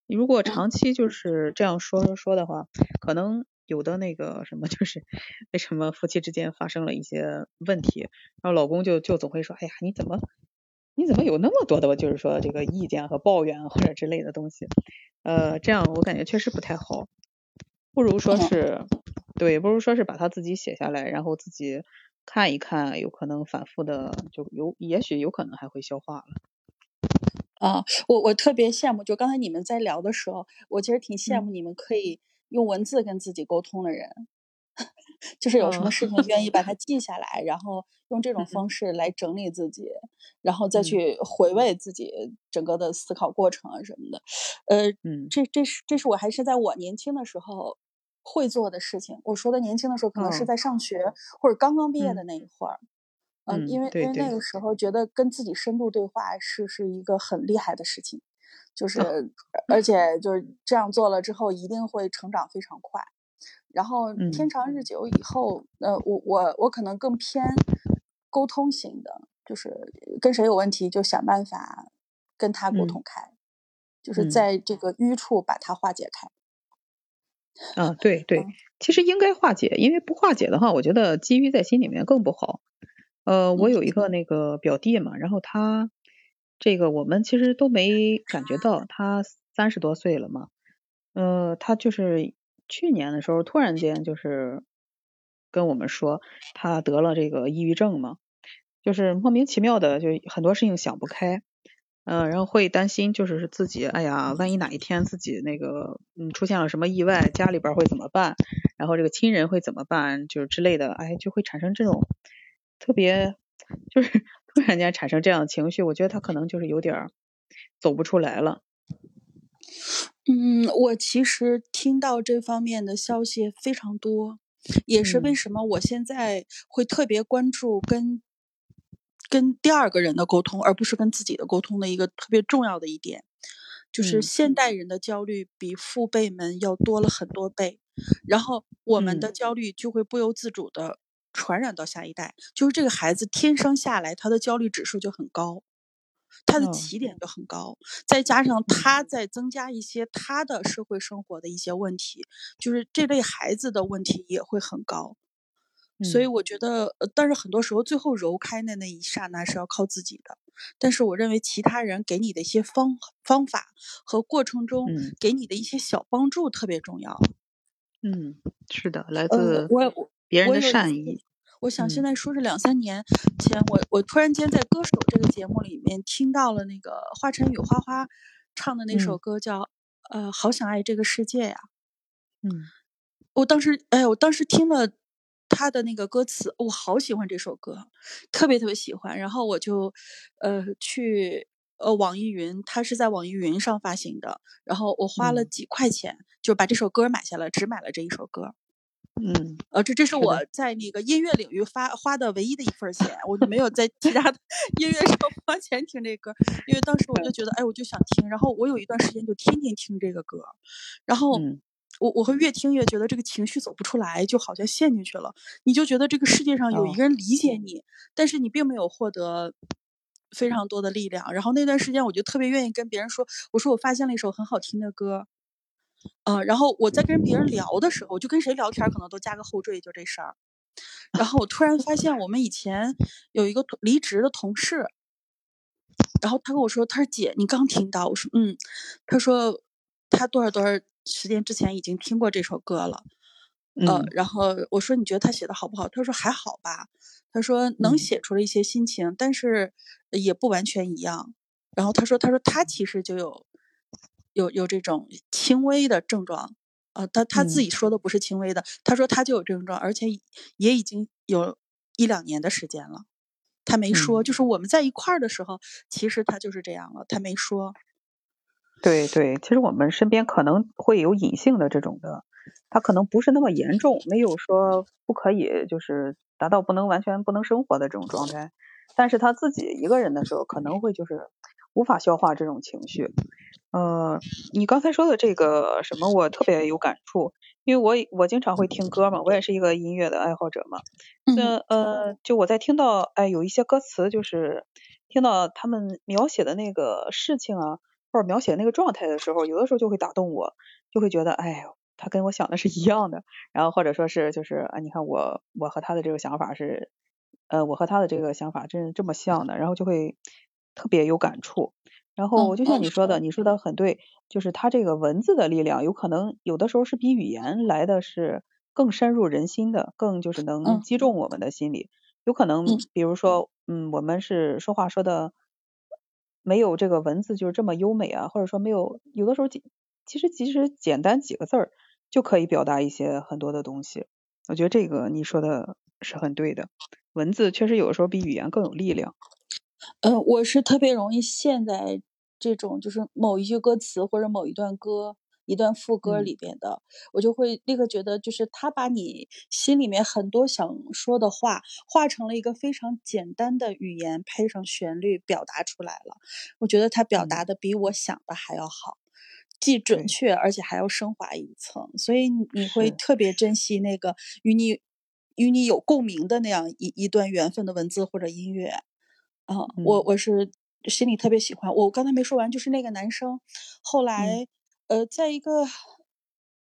你如果长期就是这样说说说的话，可能有的那个什么，就是为什么夫妻之间发生了一些问题，然后老公就就总会说，哎呀，你怎么你怎么有那么多的，就是说这个意见和抱怨或者之类的东西。呃，这样我感觉确实不太好，不如说是，对，不如说是把它自己写下来，然后自己看一看，有可能反复的，就有，也许有可能还会消化了。啊，我我特别羡慕，就刚才你们在聊的时候，我其实挺羡慕你们可以用文字跟自己沟通的人。就是有什么事情愿意把它记下来，然后用这种方式来整理自己，然后再去回味自己整个的思考过程啊什么的。呃，嗯，这这是这是我还是在我年轻的时候会做的事情。我说的年轻的时候，可能是在上学或者刚刚毕业的那一会儿。嗯，因为因为那个时候觉得跟自己深度对话是是一个很厉害的事情，就是而且就是这样做了之后，一定会成长非常快。然后天长日久以后，呃，我我我可能更偏沟通型的，就是跟谁有问题就想办法跟他沟通开，就是在这个淤处把它化解开。啊，对对，其实应该化解，因为不化解的话，我觉得积郁在心里面更不好。呃，我有一个那个表弟嘛，然后他这个我们其实都没感觉到，他三十多岁了嘛，呃，他就是。去年的时候，突然间就是跟我们说他得了这个抑郁症嘛，就是莫名其妙的就很多事情想不开，嗯，然后会担心就是自己，哎呀，万一哪一天自己那个嗯出现了什么意外，家里边会怎么办？然后这个亲人会怎么办？就是之类的，哎，就会产生这种特别就是 突然间产生这样的情绪，我觉得他可能就是有点走不出来了。嗯，我其实听到这方面的消息非常多，也是为什么我现在会特别关注跟跟第二个人的沟通，而不是跟自己的沟通的一个特别重要的一点，就是现代人的焦虑比父辈们要多了很多倍，然后我们的焦虑就会不由自主的传染到下一代，就是这个孩子天生下来他的焦虑指数就很高，他的起点就很高，再加上他在增加一些他的社会生活的一些问题，就是这类孩子的问题也会很高。所以我觉得，但是很多时候最后揉开的那一刹那是要靠自己的。但是我认为其他人给你的一些方方法和过程中给你的一些小帮助特别重要。嗯，是的，来自我别人的善意。我想现在说是两三年前，我我突然间在《歌手》这个节目里面听到了那个华晨宇花花唱的那首歌，叫呃，好想爱这个世界呀。嗯，我当时，哎，我当时听了。他的那个歌词，我好喜欢这首歌，特别特别喜欢。然后我就，呃，去呃网易云，它是在网易云上发行的。然后我花了几块钱就把这首歌买下来，只买了这一首歌。嗯，呃，这这是我在那个音乐领域发花的唯一的一份钱，我就没有在其他的音乐上花钱听这歌，因为当时我就觉得，哎，我就想听。然后我有一段时间就天天听这个歌，然后。我我会越听越觉得这个情绪走不出来，就好像陷进去了。你就觉得这个世界上有一个人理解你，但是你并没有获得非常多的力量。然后那段时间，我就特别愿意跟别人说：“我说我发现了一首很好听的歌。”啊，然后我在跟别人聊的时候，就跟谁聊天可能都加个后缀，就这事儿。然后我突然发现，我们以前有一个离职的同事，然后他跟我说：“他说姐，你刚听到？”我说：“嗯。”他说：“他多少多少。”时间之前已经听过这首歌了，呃，然后我说你觉得他写的好不好？他说还好吧，他说能写出了一些心情，但是也不完全一样。然后他说，他说他其实就有有有这种轻微的症状，呃，他他自己说的不是轻微的，他说他就有症状，而且也已经有一两年的时间了，他没说，就是我们在一块儿的时候，其实他就是这样了，他没说。对对，其实我们身边可能会有隐性的这种的，他可能不是那么严重，没有说不可以，就是达到不能完全不能生活的这种状态。但是他自己一个人的时候，可能会就是无法消化这种情绪。呃，你刚才说的这个什么，我特别有感触，因为我我经常会听歌嘛，我也是一个音乐的爱好者嘛。那呃，就我在听到哎有一些歌词，就是听到他们描写的那个事情啊。或者描写那个状态的时候，有的时候就会打动我，就会觉得，哎，他跟我想的是一样的。然后或者说是，就是啊，你看我，我和他的这个想法是，呃，我和他的这个想法真是这么像的，然后就会特别有感触。然后就像你说的，你说的很对，就是它这个文字的力量，有可能有的时候是比语言来的是更深入人心的，更就是能击中我们的心理。有可能，比如说，嗯，我们是说话说的。没有这个文字就是这么优美啊，或者说没有有的时候其其实即使简单几个字儿就可以表达一些很多的东西。我觉得这个你说的是很对的，文字确实有的时候比语言更有力量。嗯，我是特别容易陷在这种就是某一句歌词或者某一段歌。一段副歌里边的，我就会立刻觉得，就是他把你心里面很多想说的话，化成了一个非常简单的语言，配上旋律表达出来了。我觉得他表达的比我想的还要好，既准确，而且还要升华一层。所以你会特别珍惜那个与你与你有共鸣的那样一一段缘分的文字或者音乐。啊，我我是心里特别喜欢。我刚才没说完，就是那个男生后来。呃，在一个，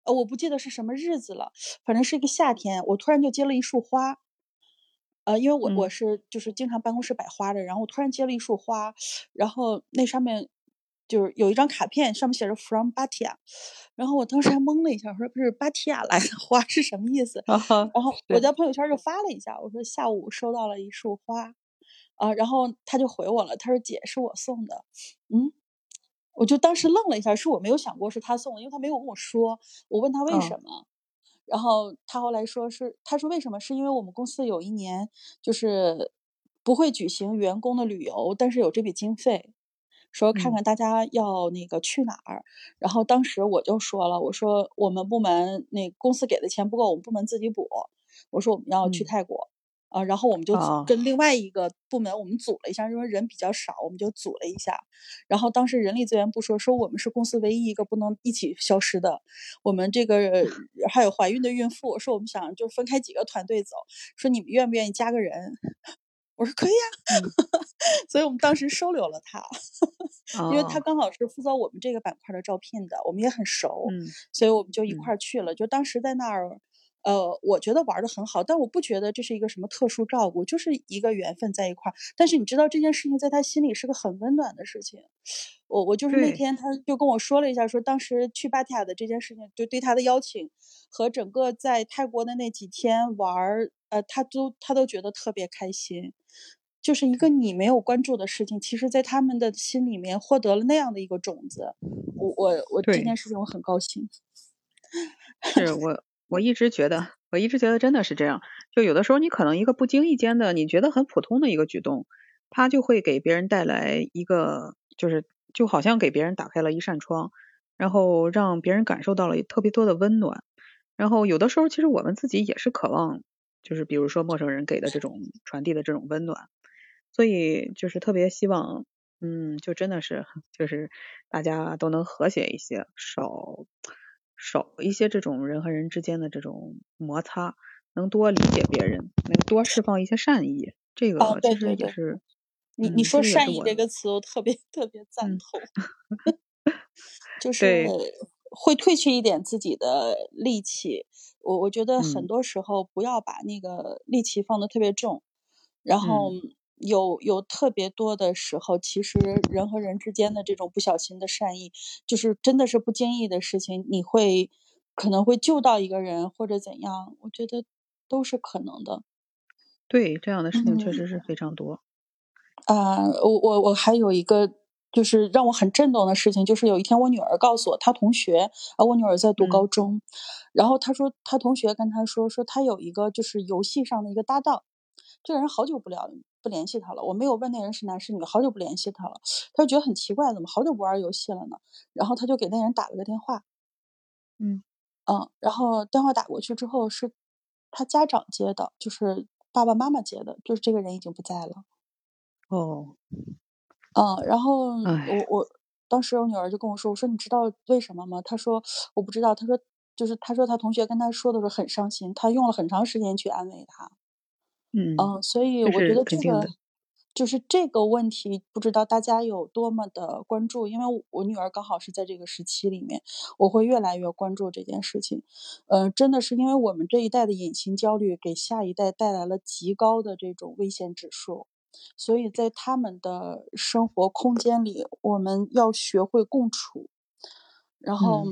呃，我不记得是什么日子了，反正是一个夏天，我突然就接了一束花，呃，因为我我是就是经常办公室摆花的，然后我突然接了一束花，然后那上面就是有一张卡片，上面写着 From Batia，然后我当时还懵了一下，我说不是芭提雅来的花是什么意思？然后我在朋友圈就发了一下，我说下午收到了一束花，啊，然后他就回我了，他说姐是我送的，嗯。我就当时愣了一下，是我没有想过是他送的，因为他没有跟我说。我问他为什么，然后他后来说是，他说为什么？是因为我们公司有一年就是不会举行员工的旅游，但是有这笔经费，说看看大家要那个去哪儿。然后当时我就说了，我说我们部门那公司给的钱不够，我们部门自己补。我说我们要去泰国。啊，然后我们就跟另外一个部门我们组了一下，因为人比较少，我们就组了一下。然后当时人力资源部说说我们是公司唯一一个不能一起消失的，我们这个还有怀孕的孕妇，说我们想就分开几个团队走，说你们愿不愿意加个人？我说可以呀，所以我们当时收留了他，因为他刚好是负责我们这个板块的招聘的，我们也很熟，所以我们就一块儿去了。就当时在那儿。呃，我觉得玩的很好，但我不觉得这是一个什么特殊照顾，就是一个缘分在一块儿。但是你知道这件事情在他心里是个很温暖的事情。我我就是那天他就跟我说了一下，说当时去芭提雅的这件事情，就对他的邀请和整个在泰国的那几天玩儿，呃，他都他都觉得特别开心。就是一个你没有关注的事情，其实在他们的心里面获得了那样的一个种子。我我我这件事情我很高兴。是我。我一直觉得，我一直觉得真的是这样。就有的时候，你可能一个不经意间的，你觉得很普通的一个举动，它就会给别人带来一个，就是就好像给别人打开了一扇窗，然后让别人感受到了特别多的温暖。然后有的时候，其实我们自己也是渴望，就是比如说陌生人给的这种传递的这种温暖。所以就是特别希望，嗯，就真的是就是大家都能和谐一些，少。少一些这种人和人之间的这种摩擦，能多理解别人，能多释放一些善意。这个其实也是你你说善意这个词，我特别特别赞同。就是会褪去一点自己的戾气。我我觉得很多时候不要把那个戾气放的特别重，然后。有有特别多的时候，其实人和人之间的这种不小心的善意，就是真的是不经意的事情，你会可能会救到一个人或者怎样，我觉得都是可能的。对，这样的事情确实是非常多。啊，我我我还有一个就是让我很震动的事情，就是有一天我女儿告诉我，她同学啊，我女儿在读高中，然后她说她同学跟她说说她有一个就是游戏上的一个搭档，这个人好久不聊。不联系他了，我没有问那人是男是女，好久不联系他了，他就觉得很奇怪，怎么好久不玩游戏了呢？然后他就给那人打了个电话，嗯嗯，然后电话打过去之后是他家长接的，就是爸爸妈妈接的，就是这个人已经不在了。哦，嗯，然后我我当时我女儿就跟我说，我说你知道为什么吗？他说我不知道，他说就是他说他同学跟他说的时候很伤心，他用了很长时间去安慰他。嗯所以我觉得这个就是这个问题，不知道大家有多么的关注，因为我女儿刚好是在这个时期里面，我会越来越关注这件事情。呃，真的是因为我们这一代的隐形焦虑给下一代带来了极高的这种危险指数，所以在他们的生活空间里，我们要学会共处，然后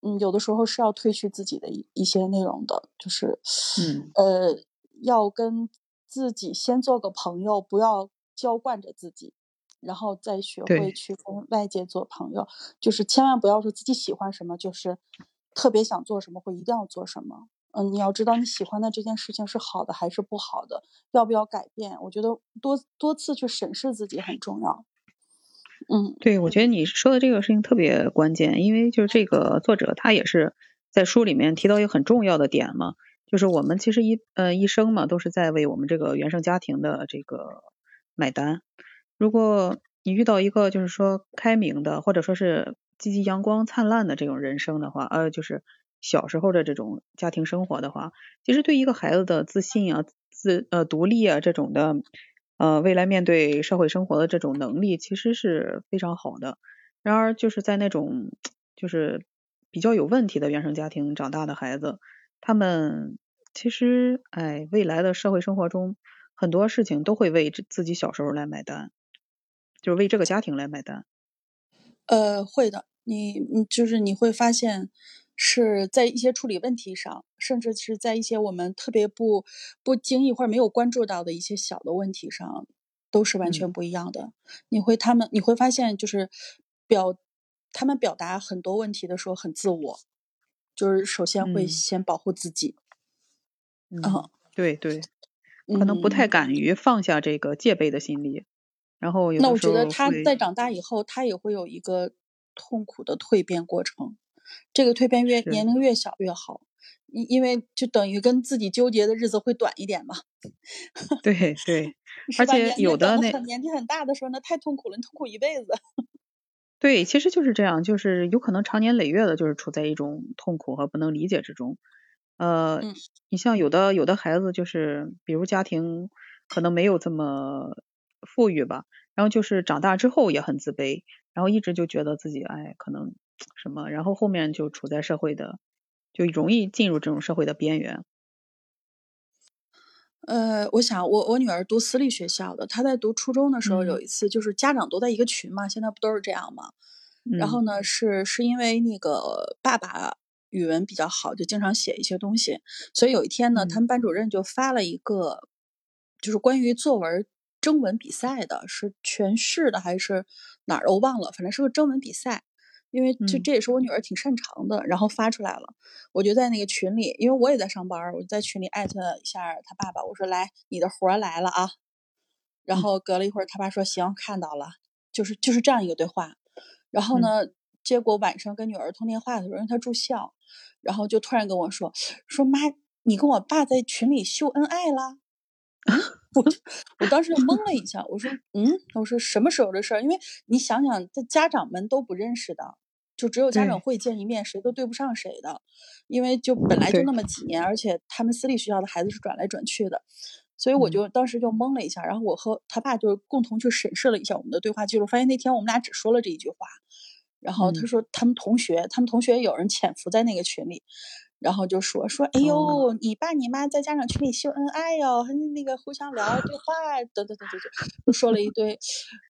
嗯，有的时候是要褪去自己的一一些内容的，就是嗯呃，要跟。自己先做个朋友，不要娇惯着自己，然后再学会去跟外界做朋友。就是千万不要说自己喜欢什么，就是特别想做什么或一定要做什么。嗯，你要知道你喜欢的这件事情是好的还是不好的，要不要改变？我觉得多多次去审视自己很重要。嗯，对，我觉得你说的这个事情特别关键，因为就是这个作者他也是在书里面提到一个很重要的点嘛。就是我们其实一呃一生嘛，都是在为我们这个原生家庭的这个买单。如果你遇到一个就是说开明的，或者说是积极阳光灿烂的这种人生的话，呃，就是小时候的这种家庭生活的话，其实对一个孩子的自信啊、自呃独立啊这种的呃未来面对社会生活的这种能力，其实是非常好的。然而就是在那种 就是比较有问题的原生家庭长大的孩子，他们。其实，哎，未来的社会生活中，很多事情都会为自己小时候来买单，就是为这个家庭来买单。呃，会的，你，你就是你会发现，是在一些处理问题上，甚至是在一些我们特别不不经意或者没有关注到的一些小的问题上，都是完全不一样的。你会他们，你会发现，就是表他们表达很多问题的时候很自我，就是首先会先保护自己。嗯，对对，可能不太敢于放下这个戒备的心理，然后那我觉得他在长大以后，他也会有一个痛苦的蜕变过程。这个蜕变越年龄越小越好，因因为就等于跟自己纠结的日子会短一点嘛。对 对，而且有的那年纪很大的时候，那太痛苦了，你痛苦一辈子。对，其实就是这样，就是有可能长年累月的，就是处在一种痛苦和不能理解之中。呃，你像有的有的孩子，就是比如家庭可能没有这么富裕吧，然后就是长大之后也很自卑，然后一直就觉得自己哎可能什么，然后后面就处在社会的，就容易进入这种社会的边缘。呃，我想我我女儿读私立学校的，她在读初中的时候有一次，就是家长都在一个群嘛，现在不都是这样吗？然后呢，是是因为那个爸爸语文比较好，就经常写一些东西，所以有一天呢，他们班主任就发了一个，就是关于作文征文比赛的，是全市的还是哪儿我忘了，反正是个征文比赛。因为就这也是我女儿挺擅长的，然后发出来了，我就在那个群里，因为我也在上班，我就在群里艾特一下他爸爸，我说来你的活来了啊，然后隔了一会儿他爸说行看到了，就是就是这样一个对话，然后呢，结果晚上跟女儿通电话的时候，因为她住校，然后就突然跟我说说妈，你跟我爸在群里秀恩爱了。我我当时就懵了一下，我说嗯，我说什么时候的事儿？因为你想想，这家长们都不认识的。就只有家长会见一面，谁都对不上谁的，因为就本来就那么几年，而且他们私立学校的孩子是转来转去的，所以我就当时就懵了一下。然后我和他爸就共同去审视了一下我们的对话记录，发现那天我们俩只说了这一句话。然后他说他们同学，他们同学有人潜伏在那个群里，然后就说说，哎呦，你爸你妈在家长群里秀恩爱哟，那个互相聊对话，等等等等，就说了一堆。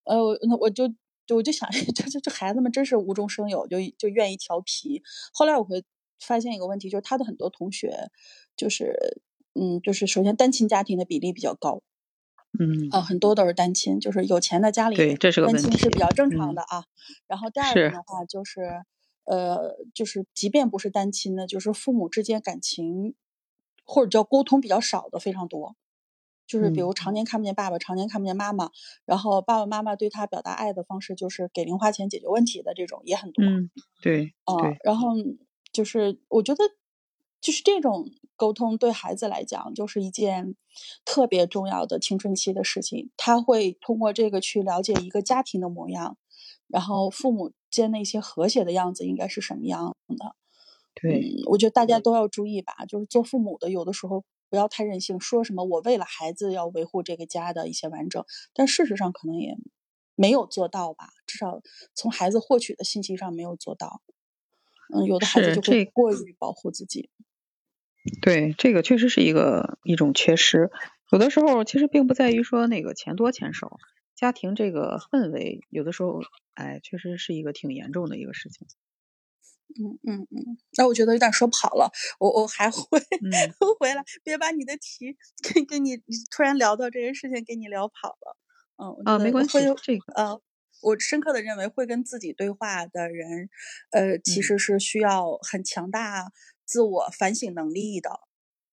呃，那我就。就我就想，这这这孩子们真是无中生有，就就愿意调皮。后来我会发现一个问题，就是他的很多同学，就是嗯，就是首先单亲家庭的比例比较高，嗯，啊，很多都是单亲，就是有钱的家里，对，这是个单亲是比较正常的啊。然后第二个的话就是，呃，就是即便不是单亲的，就是父母之间感情或者叫沟通比较少的非常多。就是比如常年看不见爸爸，常年看不见妈妈，然后爸爸妈妈对他表达爱的方式就是给零花钱解决问题的这种也很多。嗯，对，啊，然后就是我觉得就是这种沟通对孩子来讲就是一件特别重要的青春期的事情，他会通过这个去了解一个家庭的模样，然后父母间那些和谐的样子应该是什么样的。对，我觉得大家都要注意吧，就是做父母的有的时候。不要太任性，说什么我为了孩子要维护这个家的一些完整，但事实上可能也没有做到吧，至少从孩子获取的信息上没有做到。嗯，有的孩子就会过于保护自己。对，这个确实是一个一种缺失。有的时候其实并不在于说那个钱多钱少，家庭这个氛围有的时候，哎，确实是一个挺严重的一个事情。嗯嗯嗯，那我觉得有点说跑了，我我还会 回来，别把你的题跟跟你突然聊到这些事情给你聊跑了。嗯啊，没关系，这个呃，我深刻的认为会跟自己对话的人，呃，其实是需要很强大自我反省能力的。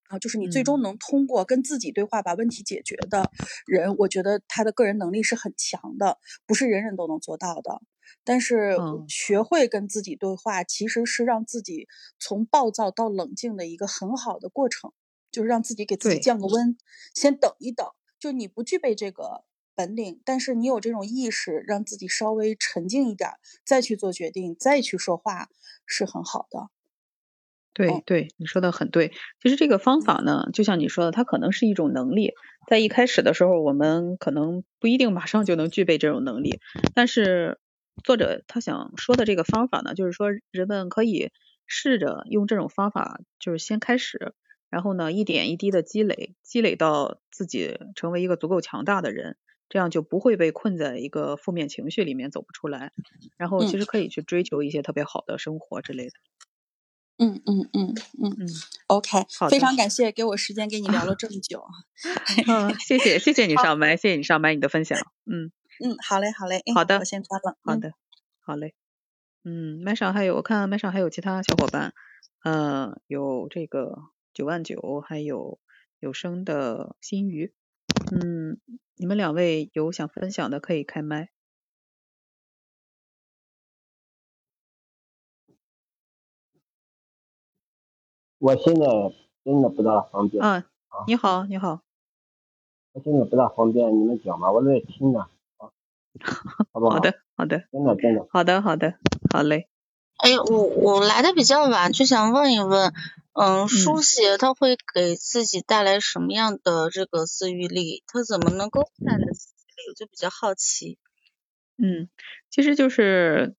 啊，就是你最终能通过跟自己对话把问题解决的人，我觉得他的个人能力是很强的，不是人人都能做到的。但是学会跟自己对话，其实是让自己从暴躁到冷静的一个很好的过程，就是让自己给自己降个温，先等一等。就你不具备这个本领，但是你有这种意识，让自己稍微沉静一点，再去做决定，再去说话，是很好的。对对，你说的很对。其实这个方法呢，就像你说的，它可能是一种能力，在一开始的时候，我们可能不一定马上就能具备这种能力，但是。作者他想说的这个方法呢，就是说人们可以试着用这种方法，就是先开始，然后呢一点一滴的积累，积累到自己成为一个足够强大的人，这样就不会被困在一个负面情绪里面走不出来。然后其实可以去追求一些特别好的生活之类的。嗯嗯嗯嗯嗯，OK，非常感谢给我时间跟你聊了这么久。嗯，谢谢谢谢你 上麦，谢谢你上麦你的分享。嗯。嗯，好嘞，好嘞，好的，我先关了。好的，好嘞。嗯，麦上还有，我看麦上还有其他小伙伴，呃，有这个九万九，还有有声的新鱼。嗯，你们两位有想分享的可以开麦。我现在真的不大方便。嗯，你好，你好。我现在不大方便，你们讲吧，我在听呢。好不好？好的，好的。真的，真的。好的，好的，好嘞。哎，我我来的比较晚，就想问一问，嗯，书写它会给自己带来什么样的这个自愈力？它怎么能够带来自愈力？我就比较好奇。嗯，其实就是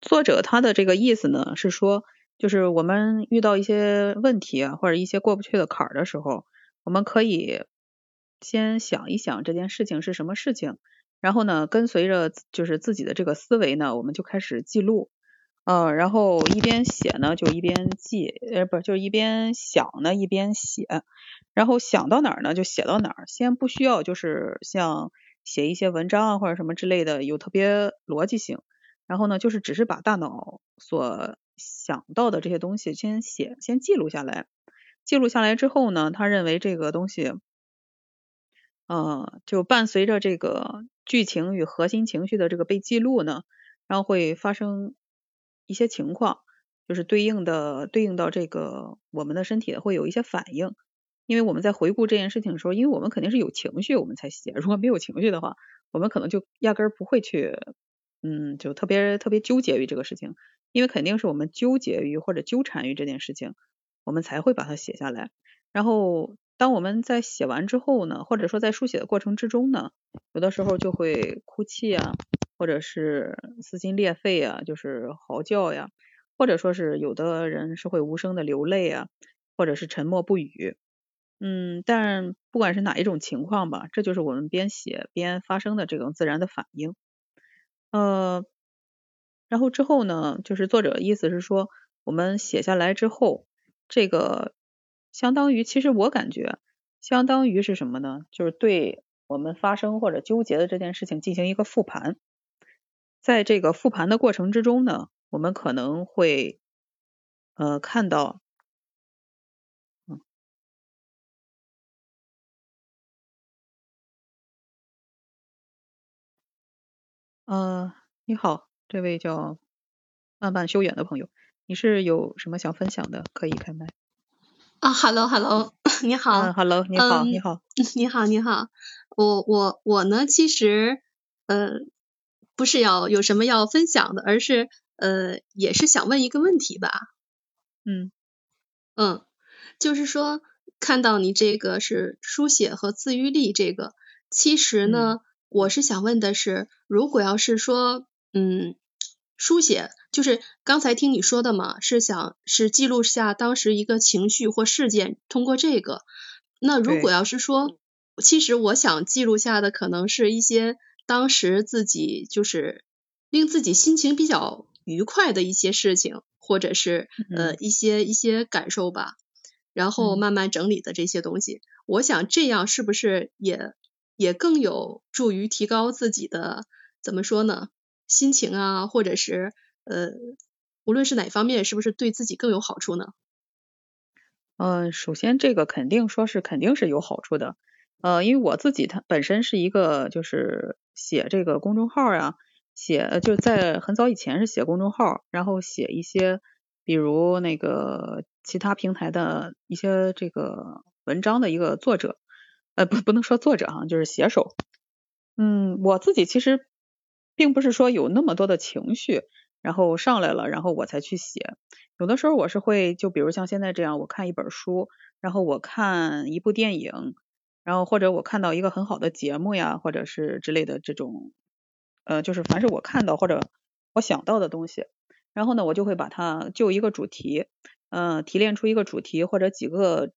作者他的这个意思呢，是说，就是我们遇到一些问题啊，或者一些过不去的坎儿的时候，我们可以先想一想这件事情是什么事情，然后呢，跟随着就是自己的这个思维呢，我们就开始记录。嗯，然后一边写呢，就一边记，呃，不，就是一边想呢，一边写，然后想到哪儿呢，就写到哪儿。先不需要就是像写一些文章啊或者什么之类的，有特别逻辑性。然后呢，就是只是把大脑所想到的这些东西先写，先记录下来。记录下来之后呢，他认为这个东西，嗯，就伴随着这个剧情与核心情绪的这个被记录呢，然后会发生。一些情况就是对应的对应到这个我们的身体会有一些反应，因为我们在回顾这件事情的时候，因为我们肯定是有情绪我们才写，如果没有情绪的话，我们可能就压根儿不会去，嗯，就特别特别纠结于这个事情，因为肯定是我们纠结于或者纠缠于这件事情，我们才会把它写下来。然后当我们在写完之后呢，或者说在书写的过程之中呢，有的时候就会哭泣啊。或者是撕心裂肺啊，就是嚎叫呀，或者说是有的人是会无声的流泪啊，或者是沉默不语，嗯，但不管是哪一种情况吧，这就是我们边写边发生的这种自然的反应，呃，然后之后呢，就是作者意思是说，我们写下来之后，这个相当于，其实我感觉相当于是什么呢？就是对我们发生或者纠结的这件事情进行一个复盘。在这个复盘的过程之中呢，我们可能会呃看到，嗯，呃，你好，这位叫慢慢修远的朋友，你是有什么想分享的？可以开麦。啊，Hello，Hello，你好。嗯，Hello，你好，你好，你好，你好。我我我呢，其实呃。不是要有什么要分享的，而是呃，也是想问一个问题吧。嗯嗯，就是说看到你这个是书写和自愈力这个，其实呢，我是想问的是，如果要是说嗯，书写。就是刚才听你说的嘛，是想是记录下当时一个情绪或事件，通过这个，那如果要是说，其实我想记录下的可能是一些。当时自己就是令自己心情比较愉快的一些事情，或者是呃一些一些感受吧，然后慢慢整理的这些东西，我想这样是不是也也更有助于提高自己的怎么说呢心情啊，或者是呃无论是哪方面，是不是对自己更有好处呢？嗯，首先这个肯定说是肯定是有好处的。呃，因为我自己他本身是一个就是写这个公众号呀，写就在很早以前是写公众号，然后写一些比如那个其他平台的一些这个文章的一个作者，呃不不能说作者哈，就是写手。嗯，我自己其实并不是说有那么多的情绪，然后上来了，然后我才去写。有的时候我是会就比如像现在这样，我看一本书，然后我看一部电影。然后或者我看到一个很好的节目呀，或者是之类的这种，呃，就是凡是我看到或者我想到的东西，然后呢，我就会把它就一个主题，嗯，提炼出一个主题或者几个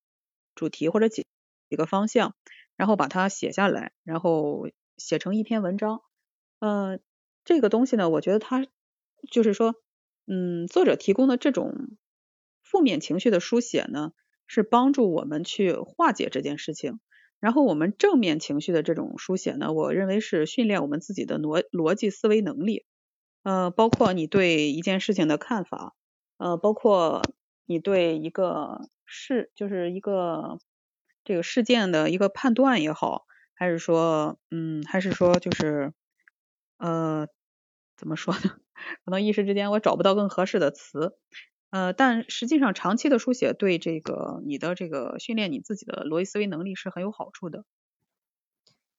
主题或者几几个方向，然后把它写下来，然后写成一篇文章。嗯，这个东西呢，我觉得它就是说，嗯，作者提供的这种负面情绪的书写呢，是帮助我们去化解这件事情。然后我们正面情绪的这种书写呢，我认为是训练我们自己的逻逻辑思维能力，呃，包括你对一件事情的看法，呃，包括你对一个事，就是一个这个事件的一个判断也好，还是说，嗯，还是说就是，呃，怎么说呢？可能一时之间我找不到更合适的词，呃，但实际上长期的书写对这个你的这个训练你自己的逻辑思维能力是很有好处的。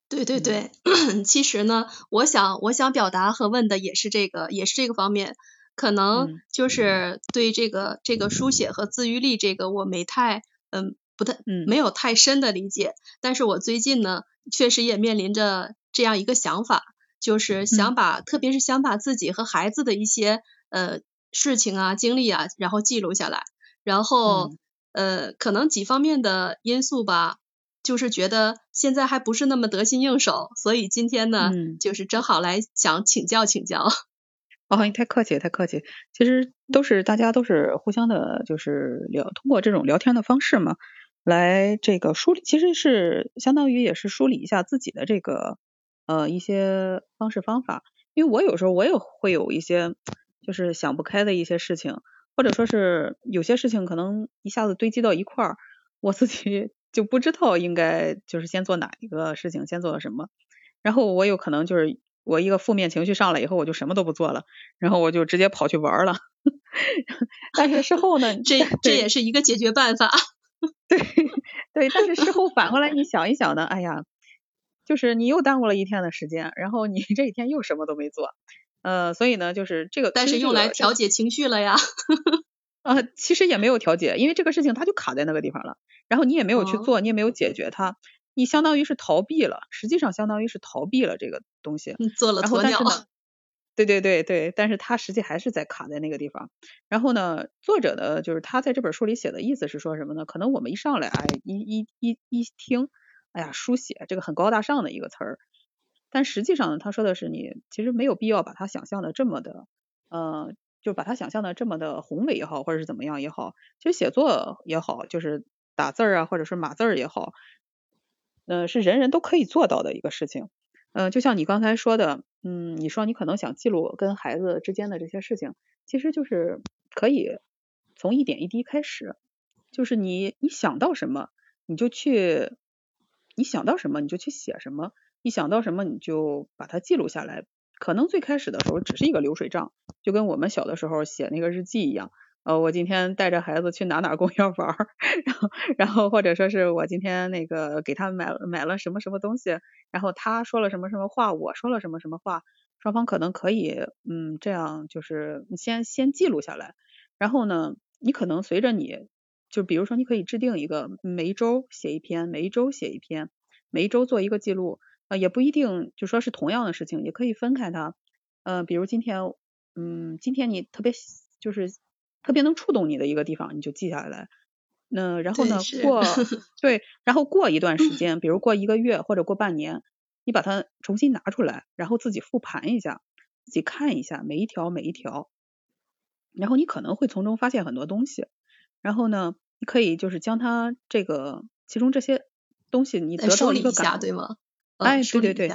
对对对，其实呢，我想我想表达和问的也是这个，也是这个方面，可能就是对这个这个书写和自愈力这个我没太嗯不太没有太深的理解，但是我最近呢确实也面临着这样一个想法，就是想把特别是想把自己和孩子的一些呃事情啊经历啊然后记录下来，然后呃可能几方面的因素吧。就是觉得现在还不是那么得心应手，所以今天呢，就是正好来想请教请教。哦，你太客气，太客气。其实都是大家都是互相的，就是聊通过这种聊天的方式嘛，来这个梳理，其实是相当于也是梳理一下自己的这个呃一些方式方法。因为我有时候我也会有一些就是想不开的一些事情，或者说是有些事情可能一下子堆积到一块儿，我自己。就不知道应该就是先做哪一个事情，先做什么，然后我有可能就是我一个负面情绪上来以后，我就什么都不做了，然后我就直接跑去玩了。但是事后呢，这这也是一个解决办法。对对，但是事后反过来你想一想呢，哎呀，就是你又耽误了一天的时间，然后你 这一天又什么都没做，呃，所以呢，就是这个，但是用来调节情绪了呀。啊，其实也没有调节，因为这个事情它就卡在那个地方了。然后你也没有去做，你也没有解决它，你相当于是逃避了，实际上相当于是逃避了这个东西。做了鸵鸟。对对对对，但是它实际还是在卡在那个地方。然后呢，作者呢就是他在这本书里写的意思是说什么呢？可能我们一上来，哎，一一一一听，哎呀，书写这个很高大上的一个词儿，但实际上呢，他说的是你其实没有必要把它想象的这么的，呃，就把它想象的这么的宏伟也好，或者是怎么样也好，其实写作也好，就是。打字儿啊，或者是码字儿也好，嗯，是人人都可以做到的一个事情。嗯，就像你刚才说的，嗯，你说你可能想记录跟孩子之间的这些事情，其实就是可以从一点一滴开始，就是你你想到什么你就去，你想到什么你就去写什么，你想到什么你就把它记录下来。可能最开始的时候只是一个流水账，就跟我们小的时候写那个日记一样。呃，我今天带着孩子去哪哪公园玩，然后，然后或者说是我今天那个给他买买了什么什么东西，然后他说了什么什么话，我说了什么什么话，双方可能可以，嗯，这样就是先先记录下来，然后呢，你可能随着你，就比如说你可以制定一个每一周写一篇，每一周写一篇，每一周做一个记录，呃，也不一定就说是同样的事情，也可以分开它，呃，比如今天，嗯，今天你特别就是。特别能触动你的一个地方，你就记下来。那然后呢？过 对，然后过一段时间，比如过一个月或者过半年，你把它重新拿出来，然后自己复盘一下，自己看一下每一条每一条，然后你可能会从中发现很多东西。然后呢，你可以就是将它这个其中这些东西，你得到一个感，对吗？哎，对对对，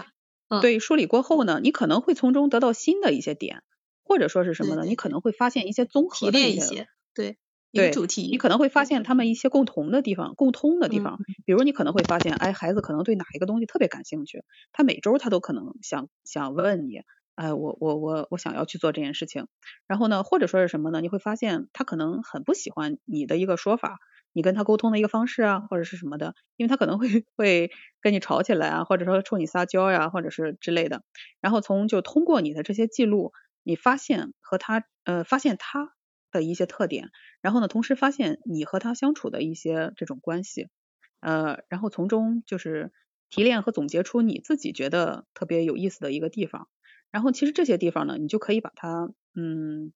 对，梳理过后呢，你可能会从中得到新的一些点。或者说是什么呢？你可能会发现一些综合的一些，对，对主题，你可能会发现他们一些共同的地方、共通的地方。比如你可能会发现，哎，孩子可能对哪一个东西特别感兴趣，他每周他都可能想想问你，哎，我我我我想要去做这件事情。然后呢，或者说是什么呢？你会发现他可能很不喜欢你的一个说法，你跟他沟通的一个方式啊，或者是什么的，因为他可能会会跟你吵起来啊，或者说冲你撒娇呀，或者是之类的。然后从就通过你的这些记录。你发现和他呃发现他的一些特点，然后呢，同时发现你和他相处的一些这种关系，呃，然后从中就是提炼和总结出你自己觉得特别有意思的一个地方，然后其实这些地方呢，你就可以把它嗯，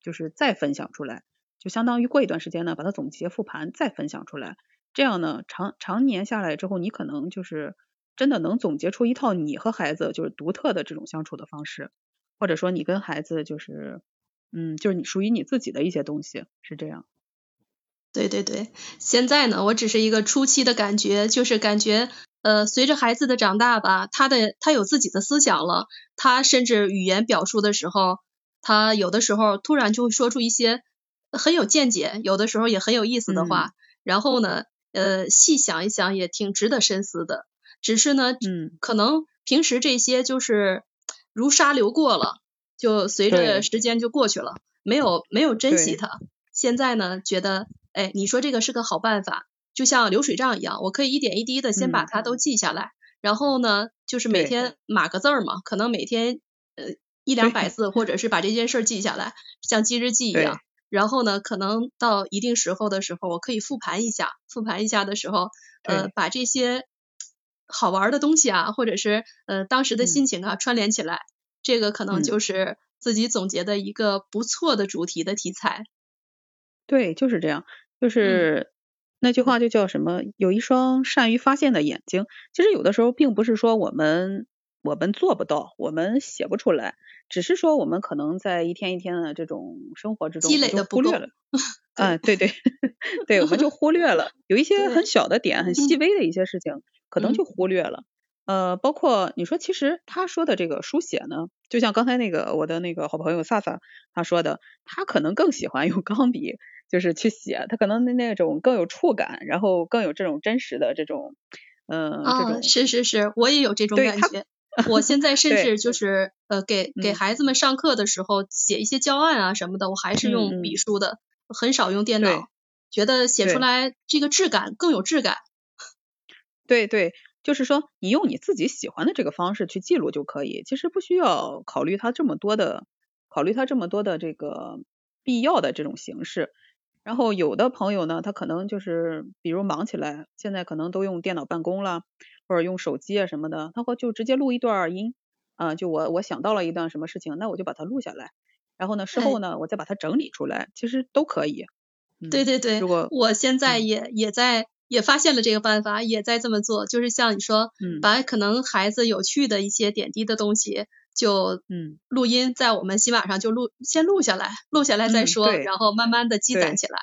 就是再分享出来，就相当于过一段时间呢，把它总结复盘再分享出来，这样呢，长常年下来之后，你可能就是真的能总结出一套你和孩子就是独特的这种相处的方式。或者说你跟孩子就是，嗯，就是你属于你自己的一些东西，是这样。对对对，现在呢，我只是一个初期的感觉，就是感觉，呃，随着孩子的长大吧，他的他有自己的思想了，他甚至语言表述的时候，他有的时候突然就会说出一些很有见解，有的时候也很有意思的话，然后呢，呃，细想一想也挺值得深思的。只是呢，嗯，可能平时这些就是。如沙流过了，就随着时间就过去了，没有没有珍惜它。现在呢觉得，哎，你说这个是个好办法，就像流水账一样，我可以一点一滴的先把它都记下来，然后呢，就是每天码个字儿嘛，可能每天呃一两百字，或者是把这件事记下来，像记日记一样。然后呢，可能到一定时候的时候，我可以复盘一下，复盘一下的时候，呃，把这些好玩的东西啊，或者是呃当时的心情啊串联起来，这个可能就是自己总结的一个不错的主题的题材。对，就是这样，就是那句话就叫什么？有一双善于发现的眼睛。其实有的时候并不是说我们我们做不到，我们写不出来。只是说我们可能在一天一天的这种生活之中，积累的忽略了，啊，对对 对，我们就忽略了有一些很小的点、很细微的一些事情，可能就忽略了。呃，包括你说，其实他说的这个书写呢，就像刚才那个我的那个好朋友萨萨他说的，他可能更喜欢用钢笔，就是去写，他可能那种更有触感，然后更有这种真实的这种，嗯，这种是是是，我也有这种感觉。我现在 甚至就是呃给给孩子们上课的时候写一些教案啊什么的，我还是用笔书的，很少用电脑，觉得写出来这个质感更有质感。对对，就是说你用你自己喜欢的这个方式去记录就可以，其实不需要考虑它这么多的，考虑它这么多的这个必要的这种形式。然后有的朋友呢，他可能就是比如忙起来，现在可能都用电脑办公了。或者用手机啊什么的，他会就直接录一段音，啊，就我我想到了一段什么事情，那我就把它录下来，然后呢事后呢我再把它整理出来，其实都可以。对对对，如果我现在也也在也发现了这个办法，也在这么做，就是像你说，把可能孩子有趣的一些点滴的东西，就嗯录音在我们喜马上就录先录下来，录下来再说，然后慢慢的积攒起来。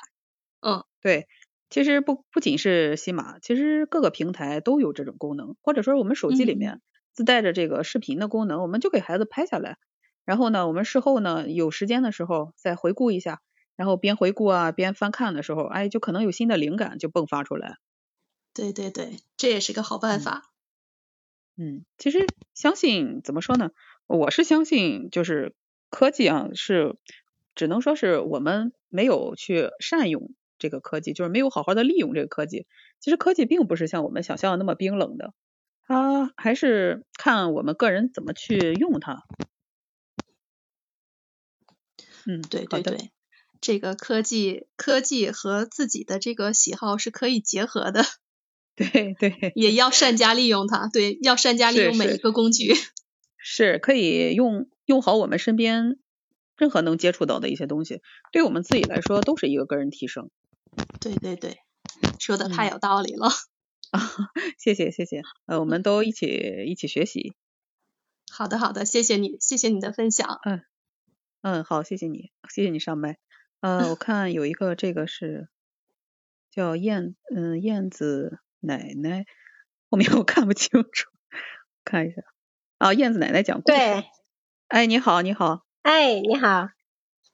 嗯，对。其实不不仅是喜马，其实各个平台都有这种功能，或者说我们手机里面自带着这个视频的功能，我们就给孩子拍下来，然后呢，我们事后呢有时间的时候再回顾一下，然后边回顾啊边翻看的时候，哎，就可能有新的灵感就迸发出来。对对对，这也是个好办法。嗯，其实相信怎么说呢？我是相信就是科技啊，是只能说是我们没有去善用。这个科技就是没有好好的利用这个科技。其实科技并不是像我们想象的那么冰冷的，它还是看我们个人怎么去用它。嗯，对对对，这个科技科技和自己的这个喜好是可以结合的。对对，也要善加利用它。对，要善加利用每一个工具。是可以用用好我们身边任何能接触到的一些东西，对我们自己来说都是一个个人提升。对对对，说的太有道理了啊！谢谢谢谢，呃，我们都一起一起学习。好的好的，谢谢你，谢谢你的分享。嗯嗯，好，谢谢你，谢谢你上麦。呃，我 看有一个这个是叫燕嗯燕子奶奶，后面我看不清楚，看一下啊，燕子奶奶讲故事。对，哎，你好你好。哎，你好。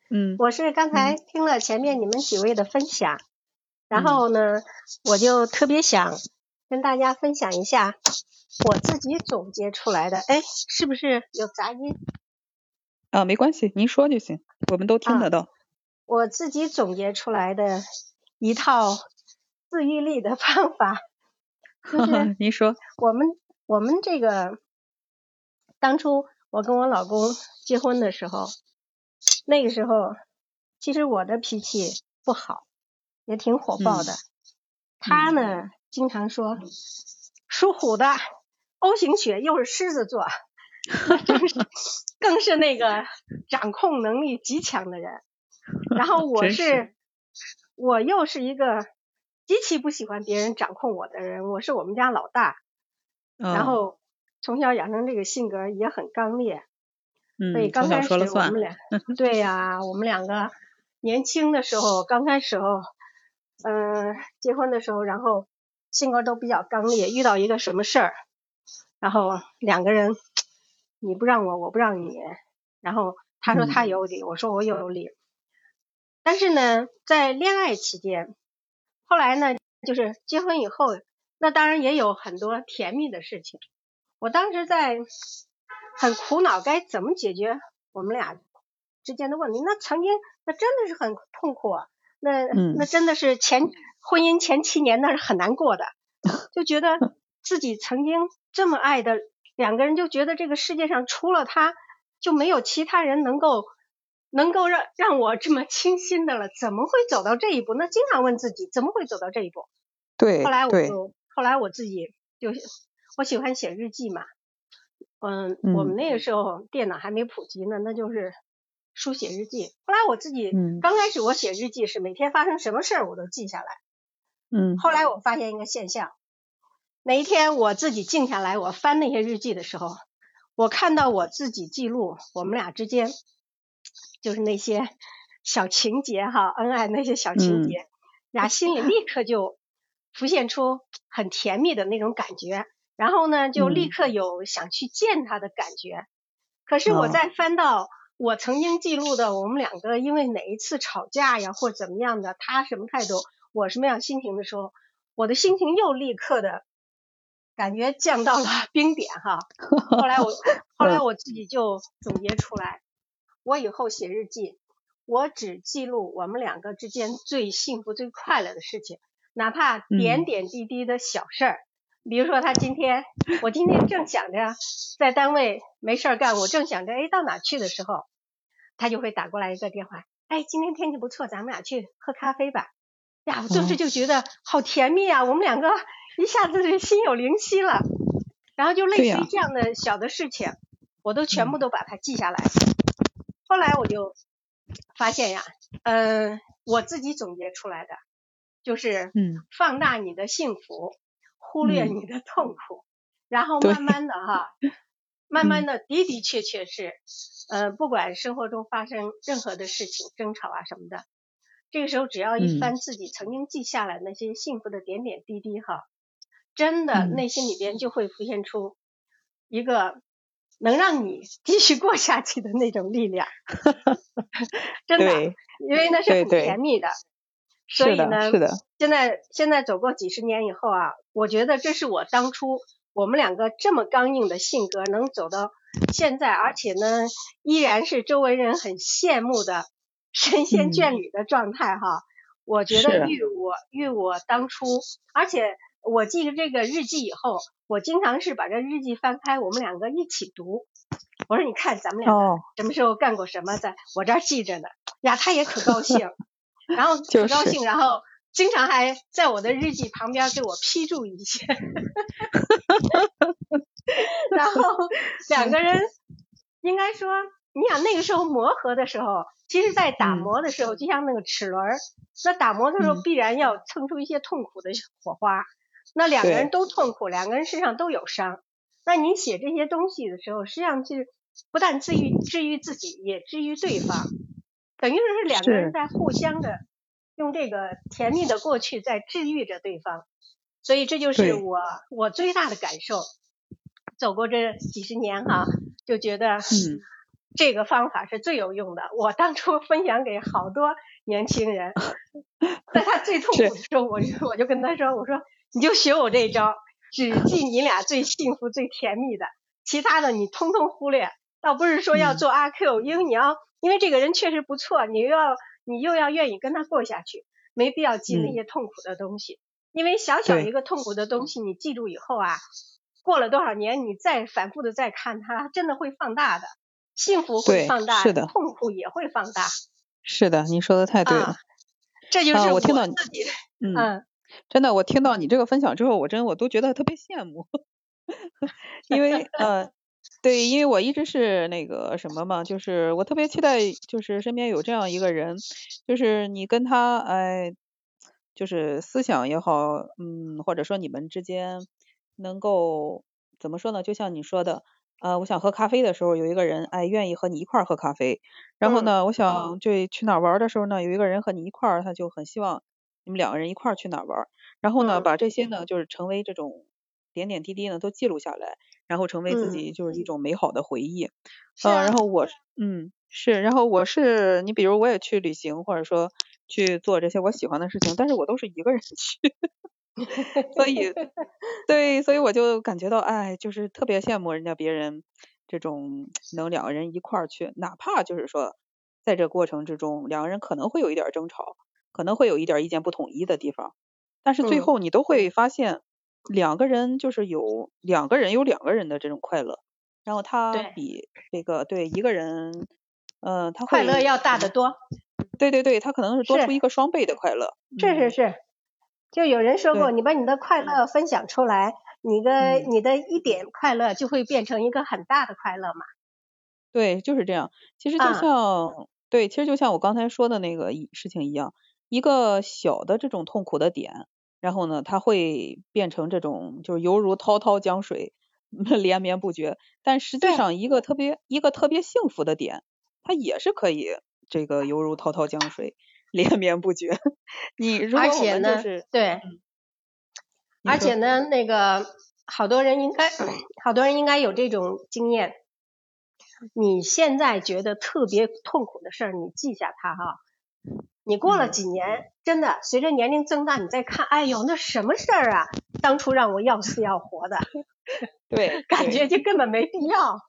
嗯，我是刚才听了前面你们几位的分享。然后呢，我就特别想跟大家分享一下我自己总结出来的。哎，是不是有杂音？啊，没关系，您说就行，我们都听得到。我自己总结出来的一套自愈力的方法，就是 您说，我们我们这个当初我跟我老公结婚的时候，那个时候其实我的脾气不好。也挺火爆的，他呢经常说属虎的 O 型血又是狮子座，更是那个掌控能力极强的人。然后 我是我又是一个极其不喜欢别人掌控我的人，我是我们家老大，然后从小养成这个性格也很刚烈，所以刚开始我们俩 对呀，我们两个年轻的时候刚开始候。嗯，结婚的时候，然后性格都比较刚烈，遇到一个什么事儿，然后两个人你不让我，我不让你，然后他说他有理，我说我有理。但是呢，在恋爱期间，后来呢，就是结婚以后，那当然也有很多甜蜜的事情。我当时在很苦恼，该怎么解决我们俩之间的问题。那曾经那真的是很痛苦。那那真的是前婚姻前七年那是很难过的，就觉得自己曾经这么爱的两个人，就觉得这个世界上除了他就没有其他人能够能够让让我这么倾心的了，怎么会走到这一步？那经常问自己怎么会走到这一步？对，后来我就后来我自己就我喜欢写日记嘛，嗯，我们那个时候电脑还没普及呢，那就是。书写日记，后来我自己刚开始我写日记是每天发生什么事儿我都记下来，嗯，后来我发现一个现象，哪一天我自己静下来我翻那些日记的时候，我看到我自己记录我们俩之间就是那些小情节哈，恩爱那些小情节，俩心里立刻就浮现出很甜蜜的那种感觉，然后呢就立刻有想去见他的感觉，可是我再翻到。我曾经记录的我们两个因为哪一次吵架呀，或怎么样的，他什么态度，我什么样心情的时候，我的心情又立刻的感觉降到了 冰点哈。后来我 后来我自己就总结出来，我以后写日记，我只记录我们两个之间最幸福、最快乐的事情，哪怕点点滴滴的小事儿。比如说他今天，我今天正想着在单位没事儿干，我正想着哎到哪去的时候，他就会打过来一个电话，哎今天天气不错，咱们俩去喝咖啡吧。呀，我顿时就觉得好甜蜜啊，我们两个一下子就心有灵犀了。然后就类似于这样的小的事情，我都全部都把它记下来。后来我就发现呀，嗯，我自己总结出来的就是嗯放大你的幸福。忽略你的痛苦，然后慢慢的哈，慢慢的的的确确是，呃，不管生活中发生任何的事情，争吵啊什么的，这个时候只要一翻自己曾经记下来那些幸福的点点滴滴哈，真的内心里边就会浮现出一个能让你 继续过下去的那种力量，真的，因为那是很甜蜜的。所以呢，是的，现在现在走过几十年以后啊，我觉得这是我当初我们两个这么刚硬的性格能走到现在，而且呢依然是周围人很羡慕的神仙眷侣的状态哈。我觉得与我与我当初，而且我记了这个日记以后，我经常是把这日记翻开，我们两个一起读。我说你看咱们两个什么时候干过什么，在我这儿记着呢。呀，他也可高兴。然后挺高兴，然后经常还在我的日记旁边给我批注一些，然后两个人应该说，你想那个时候磨合的时候，其实，在打磨的时候，就像那个齿轮，那打磨的时候必然要蹭出一些痛苦的火花，那两个人都痛苦，两个人身上都有伤，那你写这些东西的时候，实际上是不但治愈治愈自己，也治愈对方。等于说是两个人在互相的用这个甜蜜的过去在治愈着对方，所以这就是我我最大的感受。走过这几十年哈，就觉得这个方法是最有用的。我当初分享给好多年轻人，在他最痛苦的时候，我就我就跟他说，我说你就学我这一招，只记你俩最幸福最甜蜜的，其他的你通通忽略。倒不是说要做阿 Q，因为你要。因为这个人确实不错，你又要你又要愿意跟他过下去，没必要记那些痛苦的东西。因为小小一个痛苦的东西，你记住以后啊，过了多少年，你再反复的再看它，真的会放大的。幸福会放大，是的，痛苦也会放大。是的，你说的太对了。这就是我听到自己。嗯，真的，我听到你这个分享之后，我真我都觉得特别羡慕，因为呃。对，因为我一直是那个什么嘛，就是我特别期待，就是身边有这样一个人，就是你跟他，哎，就是思想也好，嗯，或者说你们之间能够怎么说呢？就像你说的，呃，我想喝咖啡的时候，有一个人，哎，愿意和你一块儿喝咖啡。然后呢，我想就去哪玩的时候呢，有一个人和你一块儿，他就很希望你们两个人一块儿去哪玩。然后呢，把这些呢，就是成为这种点点滴滴呢，都记录下来。然后成为自己就是一种美好的回忆，嗯，然后我嗯是，然后我是你比如我也去旅行或者说去做这些我喜欢的事情，但是我都是一个人去，所以 对，所以我就感觉到哎，就是特别羡慕人家别人这种能两个人一块儿去，哪怕就是说在这过程之中两个人可能会有一点争吵，可能会有一点意见不统一的地方，但是最后你都会发现，两个人就是有两个人有两个人的这种快乐，然后他比这个对一个人，呃，他快乐要大得多。对对对，他可能是多出一个双倍的快乐。是是是，就有人说过，你把你的快乐分享出来，你的你的一点快乐就会变成一个很大的快乐嘛。对，就是这样。其实就像对，其实就像我刚才说的那个事情一样，一个小的这种痛苦的点，然后呢，它会变成这种，就是犹如滔滔江水，连绵不绝。但实际上，一个特别一个特别幸福的点，它也是可以这个犹如滔滔江水，连绵不绝。你如果我们就是对，而且呢，那个好多人应该好多人应该有这种经验。你现在觉得特别痛苦的事儿，你记下它哈。你过了几年，真的随着年龄增大，你再看，哎呦，那什么事儿啊？当初让我要死要活的，对，感觉就根本没必要。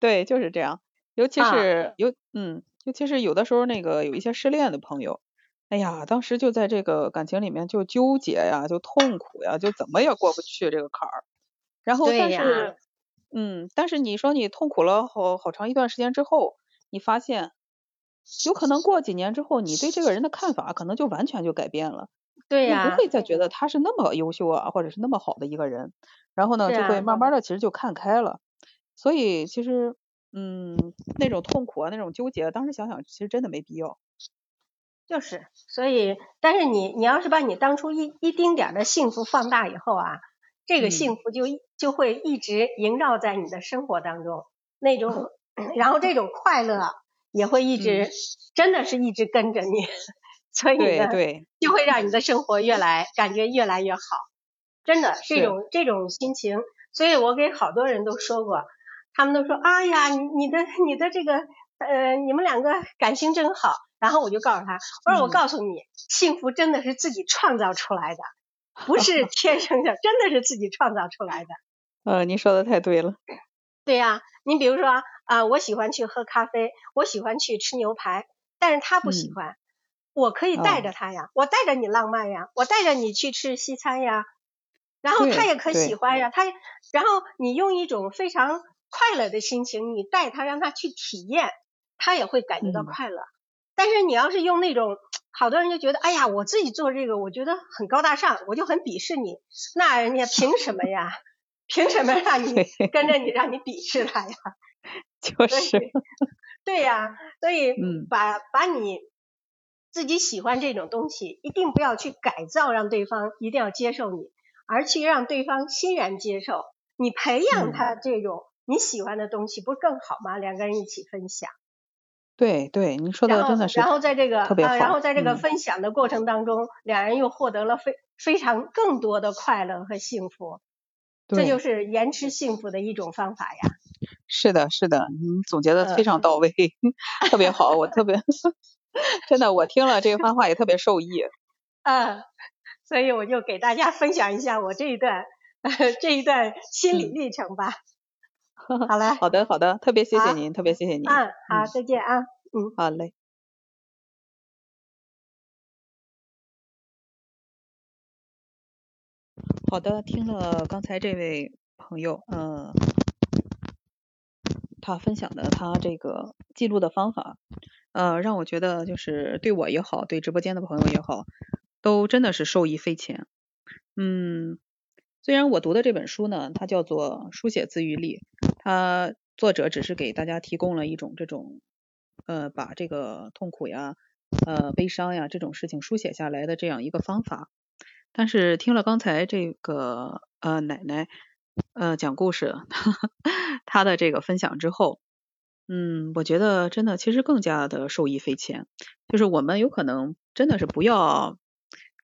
对，就是这样。尤其是有，嗯，尤其是有的时候那个有一些失恋的朋友，哎呀，当时就在这个感情里面就纠结呀，就痛苦呀，就怎么也过不去这个坎儿。然后，但是。嗯，但是你说你痛苦了好好长一段时间之后，你发现有可能过几年之后，你对这个人的看法可能就完全就改变了。对呀。你不会再觉得他是那么优秀啊，或者是那么好的一个人，然后呢，就会慢慢的其实就看开了。所以其实，嗯，那种痛苦啊，那种纠结，当时想想其实真的没必要。就是，所以，但是你你要是把你当初一一丁点的幸福放大以后啊。这个幸福就就会一直萦绕在你的生活当中，那种，然后这种快乐也会一直，真的是一直跟着你，所以呢，就会让你的生活越来感觉越来越好，真的这种这种心情，所以我给好多人都说过，他们都说，哎呀，你你的你的这个呃，你们两个感情真好，然后我就告诉他，我说我告诉你，幸福真的是自己创造出来的。不是 天生的，真的是自己创造出来的。呃，您说的太对了。对呀，你比如说啊，我喜欢去喝咖啡，我喜欢去吃牛排，但是他不喜欢，我可以带着他呀，我带着你浪漫呀，我带着你去吃西餐呀，然后他也可喜欢呀，他然后你用一种非常快乐的心情，你带他让他去体验，他也会感觉到快乐。但是你要是用那种，好多人就觉得，哎呀，我自己做这个，我觉得很高大上，我就很鄙视你。那人家凭什么呀？凭什么让你 跟着你，让你鄙视他呀？就是。对呀，所以把把你自己喜欢这种东西，一定不要去改造，让对方一定要接受你，而去让对方欣然接受。你培养他这种你喜欢的东西，不是更好吗？两个人一起分享。对对，您说的真的是然后在这个特别好。然后在这个分享的过程当中，两人又获得了非非常更多的快乐和幸福。这就是延迟幸福的一种方法呀。是的，是的，您总结的非常到位，特别好，我特别 真的，我听了这个番话也特别受益。嗯，所以我就给大家分享一下我这一段 这一段心理历程吧。好嘞，好的好的，特别谢谢您，特别谢谢您。嗯，好，再见啊，嗯，好嘞。好的，听了刚才这位朋友，嗯，他分享的他这个记录的方法，呃，让我觉得就是对我也好，对直播间的朋友也好，都真的是受益匪浅。嗯。虽然我读的这本书呢，它叫做《书写自愈力》，它作者只是给大家提供了一种这种，呃，把这个痛苦呀、呃悲伤呀这种事情书写下来的这样一个方法。但是听了刚才这个呃奶奶呃讲故事，他的这个分享之后，嗯，我觉得真的其实更加的受益匪浅。就是我们有可能真的是不要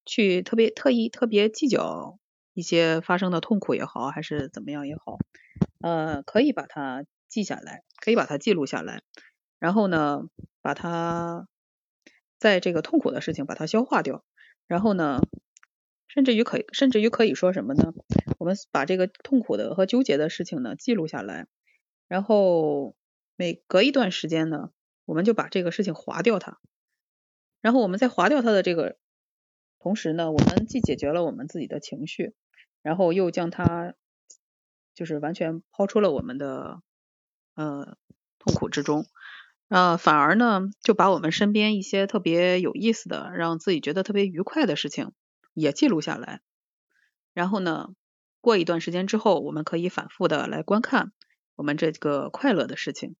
去特别特意特别计较。一些发生的痛苦也好，还是怎么样也好，呃，可以把它记下来，可以把它记录下来，然后呢，把它在这个痛苦的事情把它消化掉，然后呢，甚至于可以，甚至于可以说什么呢？我们把这个痛苦的和纠结的事情呢记录下来，然后每隔一段时间呢，我们就把这个事情划掉它，然后我们在划掉它的这个同时呢，我们既解决了我们自己的情绪，然后又将它就是完全抛出了我们的呃痛苦之中，呃，反而呢就把我们身边一些特别有意思的，让自己觉得特别愉快的事情也记录下来，然后呢，过一段时间之后，我们可以反复的来观看我们这个快乐的事情，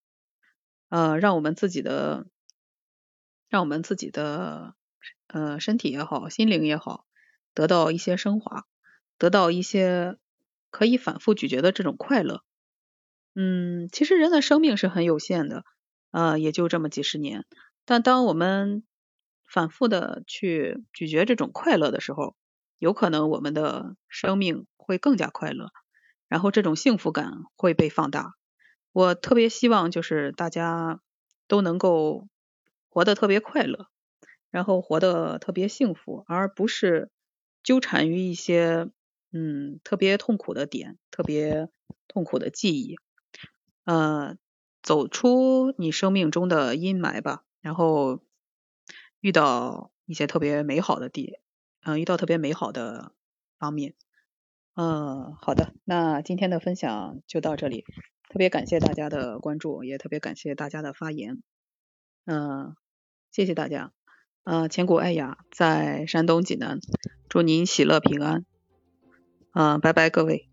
呃，让我们自己的。让我们自己的呃身体也好，心灵也好，得到一些升华，得到一些可以反复咀嚼的这种快乐。嗯，其实人的生命是很有限的，呃，也就这么几十年。但当我们反复的去咀嚼这种快乐的时候，有可能我们的生命会更加快乐，然后这种幸福感会被放大。我特别希望就是大家都能够。活得特别快乐，然后活得特别幸福，而不是纠缠于一些嗯特别痛苦的点、特别痛苦的记忆。呃，走出你生命中的阴霾吧，然后遇到一些特别美好的地，嗯，遇到特别美好的方面。嗯，好的，那今天的分享就到这里，特别感谢大家的关注，也特别感谢大家的发言。嗯，谢谢大家。呃，千古爱雅在山东济南，祝您喜乐平安。嗯，拜拜各位。